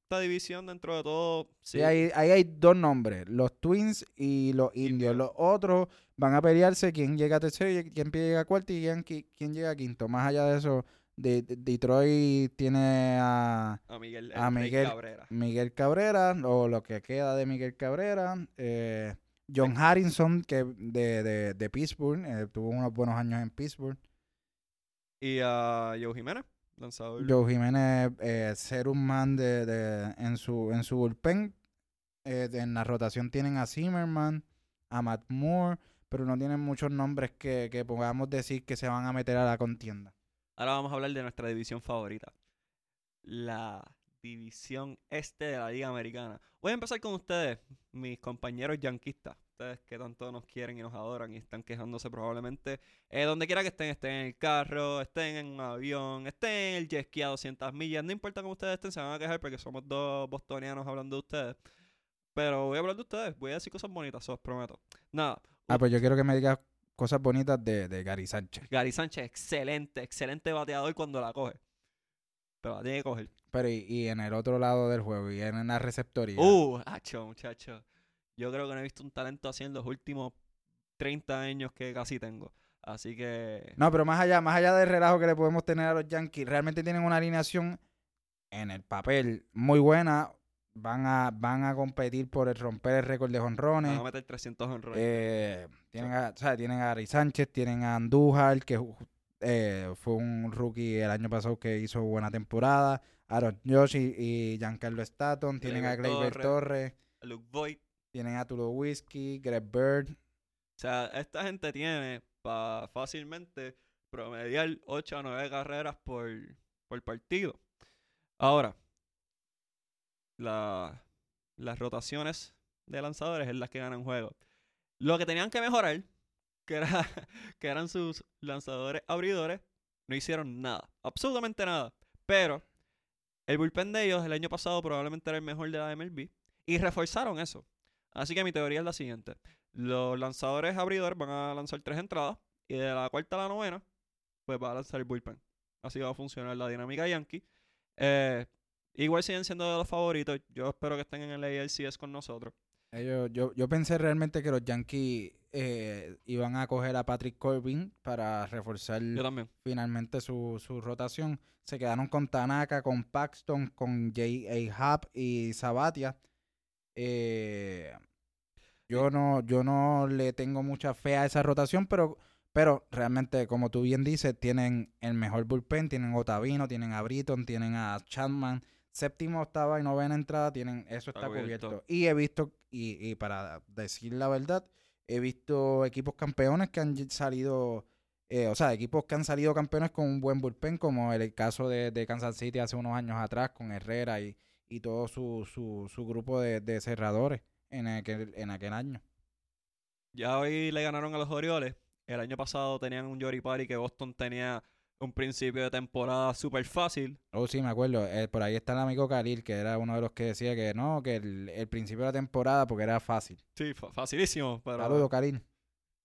A: esta división dentro de todo...
B: Sí, ahí, ahí hay dos nombres, los Twins y los Indios. Los otros van a pelearse quién llega a tercero, y quién llega a cuarto y quién, qui- quién llega a quinto. Más allá de eso, de, de- Detroit tiene a
A: a Miguel,
B: a Miguel-
A: Cabrera.
B: Miguel Cabrera, o lo que queda de Miguel Cabrera. eh, John Harrison, que de, de, de Pittsburgh, eh, tuvo unos buenos años en Pittsburgh.
A: Y a Joe Jiménez, lanzador.
B: Joe Jiménez eh, ser un man de, de- en su en su bullpen. Eh, en la rotación tienen a Zimmerman, a Matt Moore, pero no tienen muchos nombres que, que podamos decir que se van a meter a la contienda.
A: Ahora vamos a hablar de nuestra división favorita. La división este de la Liga Americana. Voy a empezar con ustedes, mis compañeros yanquistas. Ustedes que tanto nos quieren y nos adoran y están quejándose probablemente eh, donde quiera que estén, estén en el carro, estén en un avión, estén en el jet ski a 200 millas, no importa cómo ustedes estén, se van a quejar porque somos dos bostonianos hablando de ustedes. Pero voy a hablar de ustedes, voy a decir cosas bonitas, se los prometo. Nada,
B: Ah, pues yo quiero que me digas cosas bonitas de, de Gary Sánchez.
A: Gary Sánchez, excelente, excelente bateador cuando la coge. Pero la tiene que coger.
B: Pero y, y en el otro lado del juego, y en la receptoría.
A: Uh, hacho, muchacho. Yo creo que no he visto un talento así en los últimos 30 años que casi tengo. Así que.
B: No, pero más allá, más allá del relajo que le podemos tener a los Yankees, realmente tienen una alineación en el papel muy buena. Van a, van a competir por el romper el récord de jonrones.
A: Van a meter 300 en
B: Eh, tienen, a, o sea, tienen a Gary Sánchez, tienen a Andújar, que eh, fue un rookie el año pasado que hizo buena temporada. Aaron Josh y, y Giancarlo Stanton. Tienen a
A: Gleyber Torres.
B: Torres.
A: Luke Voigt.
B: Tienen a Tulo Whiskey, Greg Bird.
A: O sea, esta gente tiene para fácilmente promediar 8 a 9 carreras por, por partido. Ahora, la- las rotaciones de lanzadores es las que ganan juegos. Lo que tenían que mejorar, que, era, que eran sus lanzadores abridores, no hicieron nada. Absolutamente nada. Pero el bullpen de ellos el año pasado probablemente era el mejor de la MLB. Y reforzaron eso. Así que mi teoría es la siguiente. Los lanzadores abridores van a lanzar tres entradas. Y de la cuarta a la novena, pues va a lanzar el bullpen. Así va a funcionar la dinámica Yankee. Eh, igual siguen siendo de los favoritos. Yo espero que estén en el ALCS con nosotros.
B: Ellos, yo, yo pensé realmente que los Yankees eh, iban a coger a Patrick Corbin para reforzar finalmente su, su rotación. Se quedaron con Tanaka, con Paxton, con J.A. Happ y Sabatia. Eh, yo no, yo no le tengo mucha fe a esa rotación, pero, pero realmente, como tú bien dices, tienen el mejor bullpen, tienen a Otavino, tienen a Britton, tienen a Chapman. Séptimo, octava y novena entrada, tienen, eso
A: Está
B: está,
A: cubierto.
B: cubierto. Y he visto, y, y para decir la verdad, he visto equipos campeones que han salido, eh, o sea, equipos que han salido campeones con un buen bullpen, como el, caso de, de Kansas City hace unos años atrás con Herrera y, y todo su, su, su grupo de, de cerradores en aquel, en aquel año.
A: Ya hoy le ganaron a los Orioles. El año pasado tenían un Yori Party que Boston tenía un principio de temporada súper fácil.
B: Oh, sí, me acuerdo. eh, por ahí está el amigo Khalil, que era uno de los que decía que no, que el, el principio de la temporada porque era fácil.
A: Sí, fa- facilísimo. Pero,
B: Saludos, Khalil.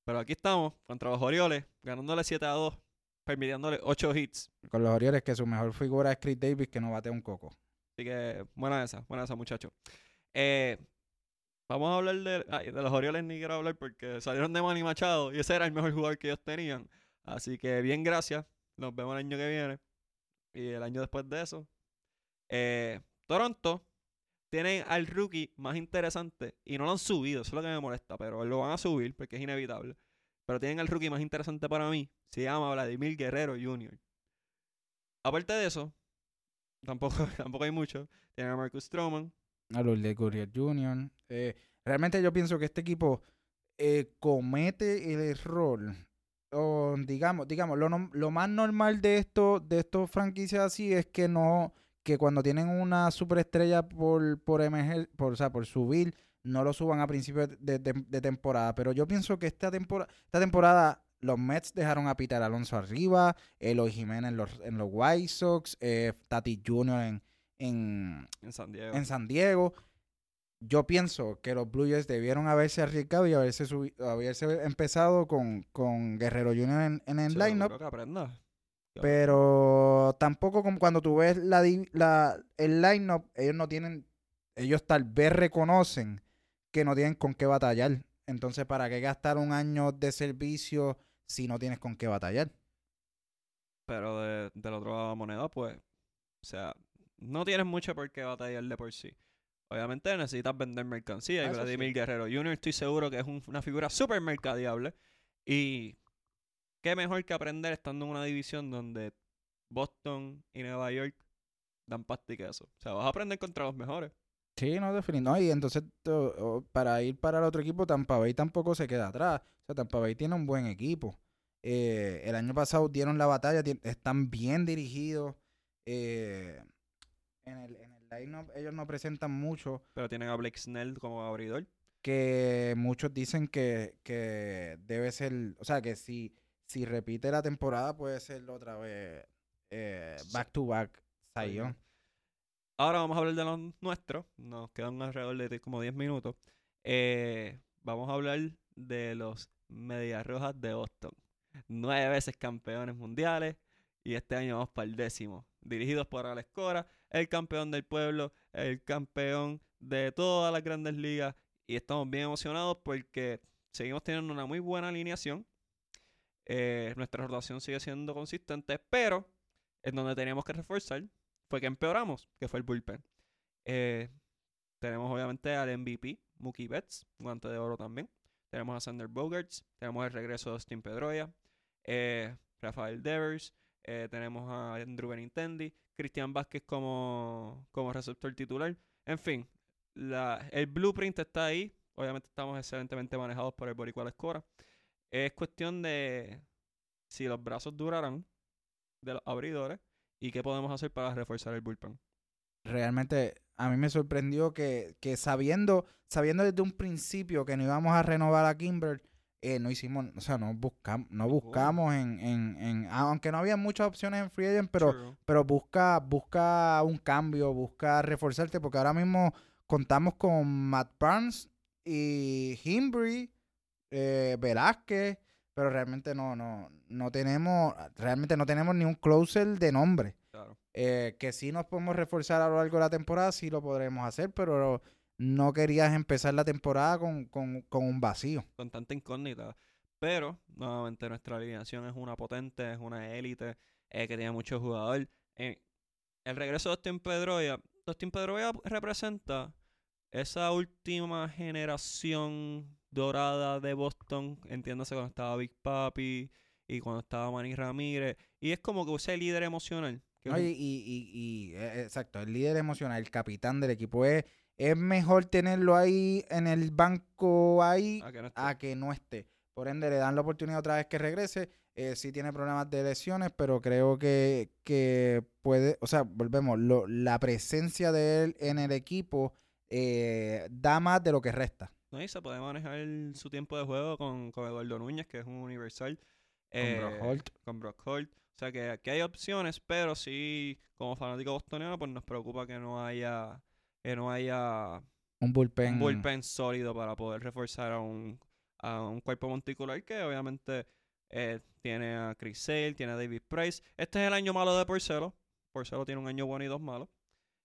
A: pero aquí estamos contra los Orioles, ganándole 7 a 2, permitiéndole 8 hits.
B: Con los Orioles, que su mejor figura es Chris Davis, que no batea un coco.
A: Así que buena esa, buena esa, muchachos. Eh, vamos a hablar de, ay, de los Orioles, ni quiero hablar porque salieron de Manny Machado y ese era el mejor jugador que ellos tenían. Así que bien, gracias. Nos vemos el año que viene. Y el año después de eso. Eh, Toronto tienen al rookie más interesante y no lo han subido, eso es lo que me molesta, pero lo van a subir porque es inevitable. Pero tienen al rookie más interesante para mí, se llama Vladimir Guerrero Jr. Aparte de eso, tampoco, tampoco hay mucho. Tienen a Marcus Stroman,
B: A los de Gurriel Jr. Eh, realmente yo pienso que este equipo eh, comete el error. Digamos, digamos, lo, más normal de esto, de estos franquicias así es que no, que cuando tienen una superestrella por, por emerger- o sea, por subir, no lo suban a de- de temporada. Pero yo pienso que esta temporada, esta temporada los Mets dejaron a Peter Alonso arriba, Eloy Jiménez en los, en los White Sox, eh, Tati Jr. en, en,
A: en San Diego.
B: en San Diego. Yo pienso que los Blue Jays debieron haberse arriesgado y haberse, haberse empezado con, con Guerrero Jr. en, en el lineup. Pero tampoco como cuando tú ves la, la, el lineup, ellos no tienen, ellos tal vez reconocen que no tienen con qué batallar. Entonces, ¿para qué gastar un año de servicio si no tienes con qué batallar?
A: Pero de- del otro lado de la moneda, pues, o sea, no tienes mucho por qué batallar de por sí. Obviamente necesitas vender mercancía y
B: Eso
A: Vladimir
B: sí.
A: Guerrero Jr. estoy seguro que es un- una figura súper mercadeable. Y qué mejor que aprender estando en una división donde Boston y Nueva York dan pasta y queso. O sea, vas a aprender contra los mejores.
B: Sí, no, definitivamente. No, y entonces para ir para el otro equipo, Tampa Bay tampoco se queda atrás. O sea, Tampa Bay tiene un buen equipo. Eh, el año pasado dieron la batalla, están bien dirigidos. Eh, en el, en el line ellos no presentan mucho,
A: Pero tienen a Blake Snell como abridor.
B: que muchos dicen que, que debe ser, o sea, que si, si repite la temporada puede ser otra vez eh, back to back Young.
A: Ahora vamos a hablar de los nuestros. Nos quedan alrededor de como 10 minutos. Eh, vamos a hablar de los Medias Rojas de Boston. Nueve veces campeones mundiales. Y este año vamos para el décimo. Dirigidos por Alex Cora, el campeón del pueblo, el campeón de todas las grandes ligas. Y estamos bien emocionados porque seguimos teniendo una muy buena alineación. Eh, nuestra rotación sigue siendo consistente, pero en donde teníamos que reforzar fue que empeoramos, que fue el bullpen. Eh, tenemos obviamente al MVP, Mookie Betts, guante de oro también. Tenemos a Sander Bogarts, tenemos el regreso de Austin Pedroia, eh, Rafael Devers, eh, tenemos a Andrew Benintendi, Cristian Vázquez como, como receptor titular. En fin, la, el blueprint está ahí. Obviamente estamos excelentemente manejados por el Boricua Escora. Es cuestión de si los brazos durarán de los abridores y qué podemos hacer para reforzar el bullpen.
B: realmente a mí me sorprendió que, que sabiendo, sabiendo desde un principio que no íbamos a renovar a Kimber, eh, no hicimos, o sea, no buscamos, no buscamos en, en, en- aunque no había muchas opciones en Free Agent, pero,
A: True.
B: pero busca, busca un cambio, busca reforzarte, porque ahora mismo contamos con Matt Barnes y Himbry, eh, Velázquez, pero realmente no, no, no tenemos, realmente no tenemos ni un closer de nombre.
A: Claro.
B: Eh, que sí nos podemos reforzar a lo largo de la temporada, sí lo podremos hacer, pero no querías empezar la temporada con, con, con un vacío.
A: con tanta incógnita. Pero, nuevamente, nuestra alineación es una potente, es una élite eh, que tiene mucho jugador. Eh, el regreso de Austin Pedroia. Austin Pedroia representa esa última generación dorada de Boston. Entiéndase cuando estaba Big Papi y cuando estaba Manny Ramírez. Y es como que ese líder emocional.
B: Y, y- y- y, eh, exacto, el líder emocional, el capitán del equipo. Es, es mejor tenerlo ahí en el banco ahí
A: a que no esté-
B: a que no esté. Por ende, le dan la oportunidad otra vez que regrese. Eh, sí tiene problemas de lesiones, pero creo que, que puede, o sea, volvemos, lo- la presencia de él en el equipo eh, da más de lo que resta.
A: ¿no? Y se puede manejar su tiempo de juego con, con Eduardo Núñez, que es un universal.
B: Con Brock
A: eh,
B: Holt.
A: Con Brock Holt. O sea que aquí hay opciones, pero sí, como fanático bostoniano, pues nos preocupa que no haya, que no haya
B: Un bullpen.
A: un bullpen sólido para poder reforzar a un, a un cuerpo monticular que obviamente eh, tiene a Chris Sale, tiene a David Price. Este es el año malo de Porcelo. Porcelo tiene un año bueno y dos malos.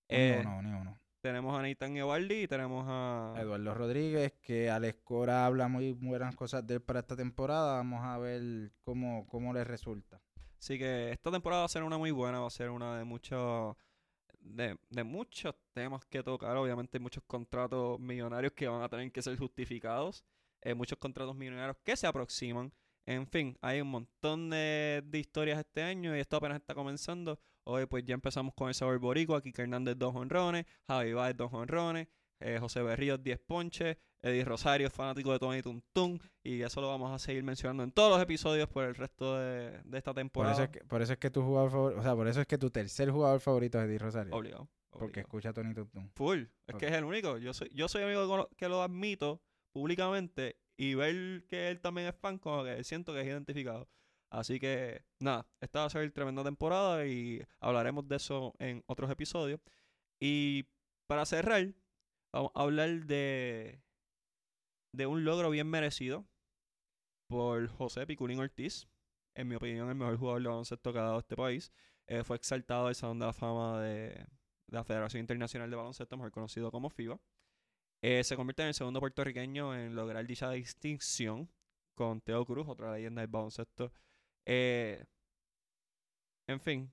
A: Eh,
B: uno, ni uno.
A: tenemos a Nathan Eovaldi y tenemos a...
B: Eduardo Rodríguez, que Alex Cora habla muy buenas cosas de él para esta temporada. Vamos a ver cómo, cómo le resulta.
A: Así que esta temporada va a ser una muy buena, va a ser una de muchos de, muchos temas que tocar. Obviamente muchos contratos millonarios que van a tener que ser justificados. eh, muchos contratos millonarios que se aproximan. En fin, hay un montón de, historias este año y esto apenas está comenzando. Hoy pues ya empezamos con el sabor boricua. Kike Hernández dos honrones, Javi Baez dos honrones, eh, José Berríos 10 ponches, Eddie Rosario es fanático de Tony Tuntun y eso lo vamos a seguir mencionando en todos los episodios por el resto de, de esta
B: Por
A: temporada.
B: eso, es que, por eso es que tu jugador favorito, o sea, por eso es que tu tercer jugador favorito es Eddie Rosario.
A: Obligado.
B: Porque escucha a Tony Tuntun.
A: Full. Es que es el único. Yo soy, yo soy el único que lo- que lo admito públicamente y ver que él también es fan, como que siento que es identificado. Así que, nada, esta va a ser tremenda temporada y hablaremos de eso en otros episodios. Y para cerrar, vamos a hablar de, de un logro bien merecido por José Piculín Ortiz. En mi opinión, el mejor jugador de baloncesto que ha dado este país. Eh, fue exaltado al Salón de la Fama de, la Federación Internacional de Baloncesto, mejor conocido como FIBA. Eh, se convierte en el segundo puertorriqueño en lograr dicha distinción con Teo Cruz, otra leyenda del baloncesto. Eh, en fin,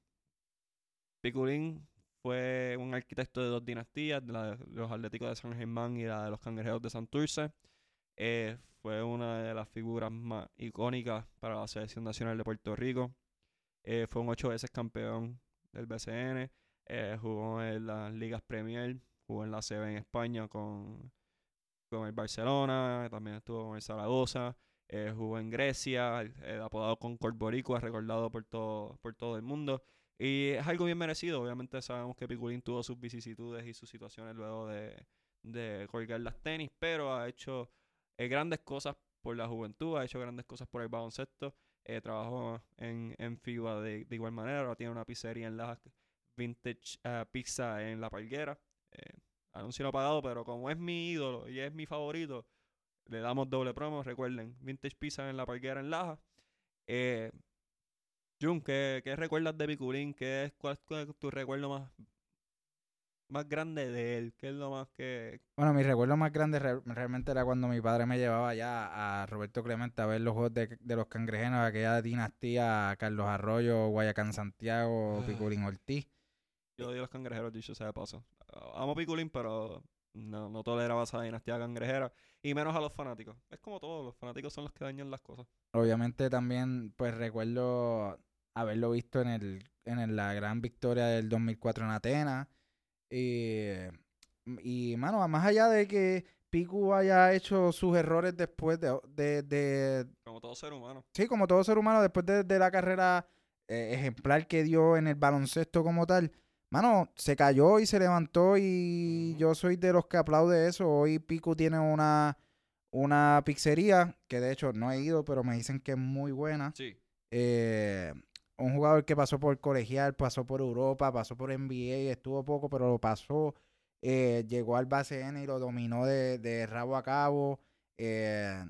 A: Piculín fue un arquitecto de dos dinastías, la de los Atléticos de San Germán y la de los Cangrejeros de Santurce. Eh, fue una de las figuras más icónicas para la Selección Nacional de Puerto Rico. Eh, fue un ocho veces campeón del BCN. eh, jugó en las ligas Premier. Jugó en la CB en España con, con el Barcelona. También estuvo con el Zaragoza. jugó en Grecia. apodado con Boricua, recordado por todo, por todo el mundo. Y es algo bien merecido. Obviamente sabemos que Piculín tuvo sus vicisitudes y sus situaciones luego de, de colgar las tenis, pero ha hecho eh, grandes cosas por la juventud, ha hecho grandes cosas por el baloncesto. Eh, trabajó en, en FIBA de, de igual manera, ahora tiene una pizzería en la Vintage eh, Pizza en La Palguera. Eh, anuncio no pagado, pero como es mi ídolo y es mi favorito, le damos doble promo. Recuerden, Vintage Pizza en La Palguera en Laja. Eh, Jun, ¿qué, ¿qué recuerdas de Piculín? ¿Qué es, ¿Cuál es tu recuerdo más, más grande de él? ¿Qué es lo más que,
B: Bueno, mi recuerdo más grande re- realmente era cuando mi padre me llevaba ya a Roberto Clemente a ver los juegos de, de los cangrejeros, aquella dinastía, Carlos Arroyo, Guayacán Santiago,
A: Ah.
B: Piculín Ortiz.
A: Yo odio los cangrejeros, dicho sea de paso. Amo Piculín, pero no, no toleraba esa dinastía cangrejera. Y menos a los fanáticos. Es como todo, los fanáticos son los que dañan las cosas.
B: Obviamente también, pues recuerdo haberlo visto en el en el- la gran victoria del 2004 en Atenas. Y, y, mano, más allá de que Picu haya hecho sus errores después de, de, de-
A: Como todo ser humano.
B: sí, como todo ser humano, después de, de la carrera eh, ejemplar que dio en el baloncesto como tal, mano, se cayó y se levantó y yo soy de los que aplaude eso. Hoy Picu tiene una, una pizzería, que de hecho no he ido, pero me dicen que es muy buena.
A: Sí.
B: Eh, un jugador que pasó por colegial, pasó por Europa, pasó por NBA, estuvo poco, pero lo pasó. eh, llegó al BCN y lo dominó de, de rabo a cabo. Eh,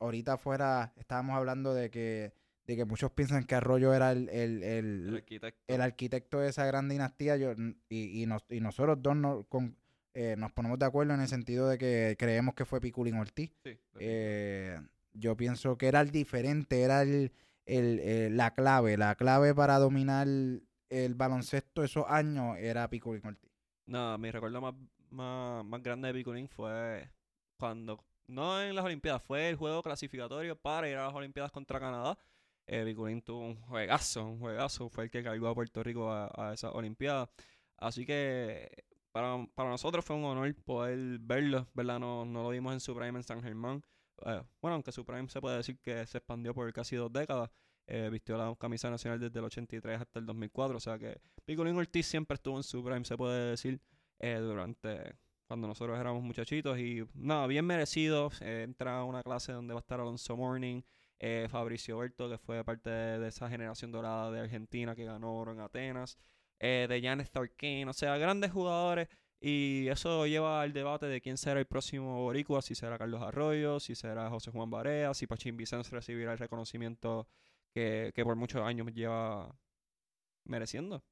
B: ahorita afuera estábamos hablando de que, de que muchos piensan que Arroyo era el, el, el-
A: El arquitecto.
B: el arquitecto de esa gran dinastía. Yo, y, y, nos- y nosotros dos no- con- eh, nos ponemos de acuerdo en el sentido de que creemos que fue Piculín Ortiz.
A: Sí,
B: Eh, yo pienso que era el diferente, era el, el, eh, la clave, la clave para dominar el baloncesto esos años era Piculín Ortiz.
A: No, mi recuerdo más, más, más grande de Piculín fue cuando, no en las Olimpiadas, fue el juego clasificatorio para ir a las Olimpiadas contra Canadá. Eh, tuvo un juegazo, un juegazo, fue el que cargó a Puerto Rico a, a esas Olimpiadas. Así que para, para nosotros fue un honor poder verlo, ¿verdad? No, no lo vimos en su prime en San Germán. Eh, bueno, aunque su prime se puede decir que se expandió por casi dos décadas. Eh, vistió la camisa nacional desde el 83 hasta el 2004. O sea que Picolín Ortiz siempre estuvo en su prime, se puede decir, eh, durante cuando nosotros éramos muchachitos. Y nada, bien merecido. Entra a una clase donde va a estar Alonso Morning, Fabricio Berto, que fue parte de, esa generación dorada de Argentina que ganó oro en Atenas, de Janet Thorkin, o sea, grandes jugadores. Y eso lleva al debate de quién será el próximo boricua, si será Carlos Arroyo, si será José Juan Barea, si Pachín Vicens recibirá el reconocimiento que, que por muchos años lleva mereciendo.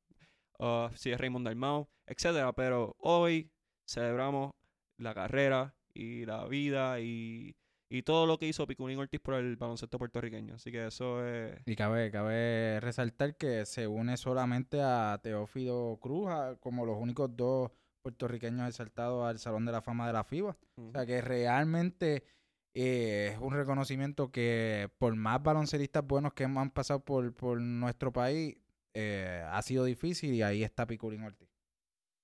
A: Uh, si es Raymond Dalmau, etcétera. Pero hoy celebramos la carrera y la vida y, y todo lo que hizo Piculín Ortiz por el baloncesto puertorriqueño. Así que eso es...
B: Y cabe, cabe resaltar que se une solamente a Teófilo Cruz como los únicos dos puertorriqueños exaltados al Salón de la Fama de la FIBA. O sea que realmente eh, es un reconocimiento que por más baloncelistas buenos que han pasado por, por nuestro país, eh, ha sido difícil y ahí está Piculín Ortiz.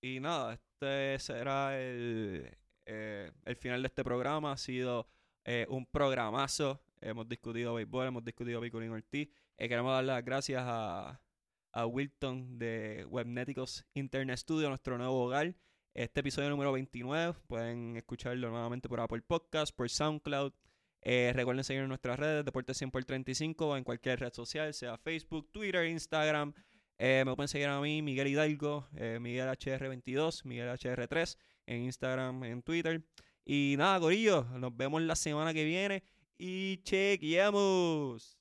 A: Y nada, este será el, eh, el final de este programa. Ha sido un programazo. Hemos discutido béisbol, hemos discutido Piculín Ortiz. Queremos dar las gracias a, a Wilton de Webnéticos Internet Studio, nuestro nuevo hogar. Este episodio número 29, pueden escucharlo nuevamente por Apple Podcast, por SoundCloud. Eh, recuerden seguir en nuestras redes, Deportes 100 por 35, en cualquier red social, sea Facebook, Twitter, Instagram. Eh, me pueden seguir a mí, Miguel Hidalgo, eh, Miguel HR22, Miguel HR3, en Instagram, en Twitter. Y nada, Corillo, nos vemos la semana que viene y chequeamos.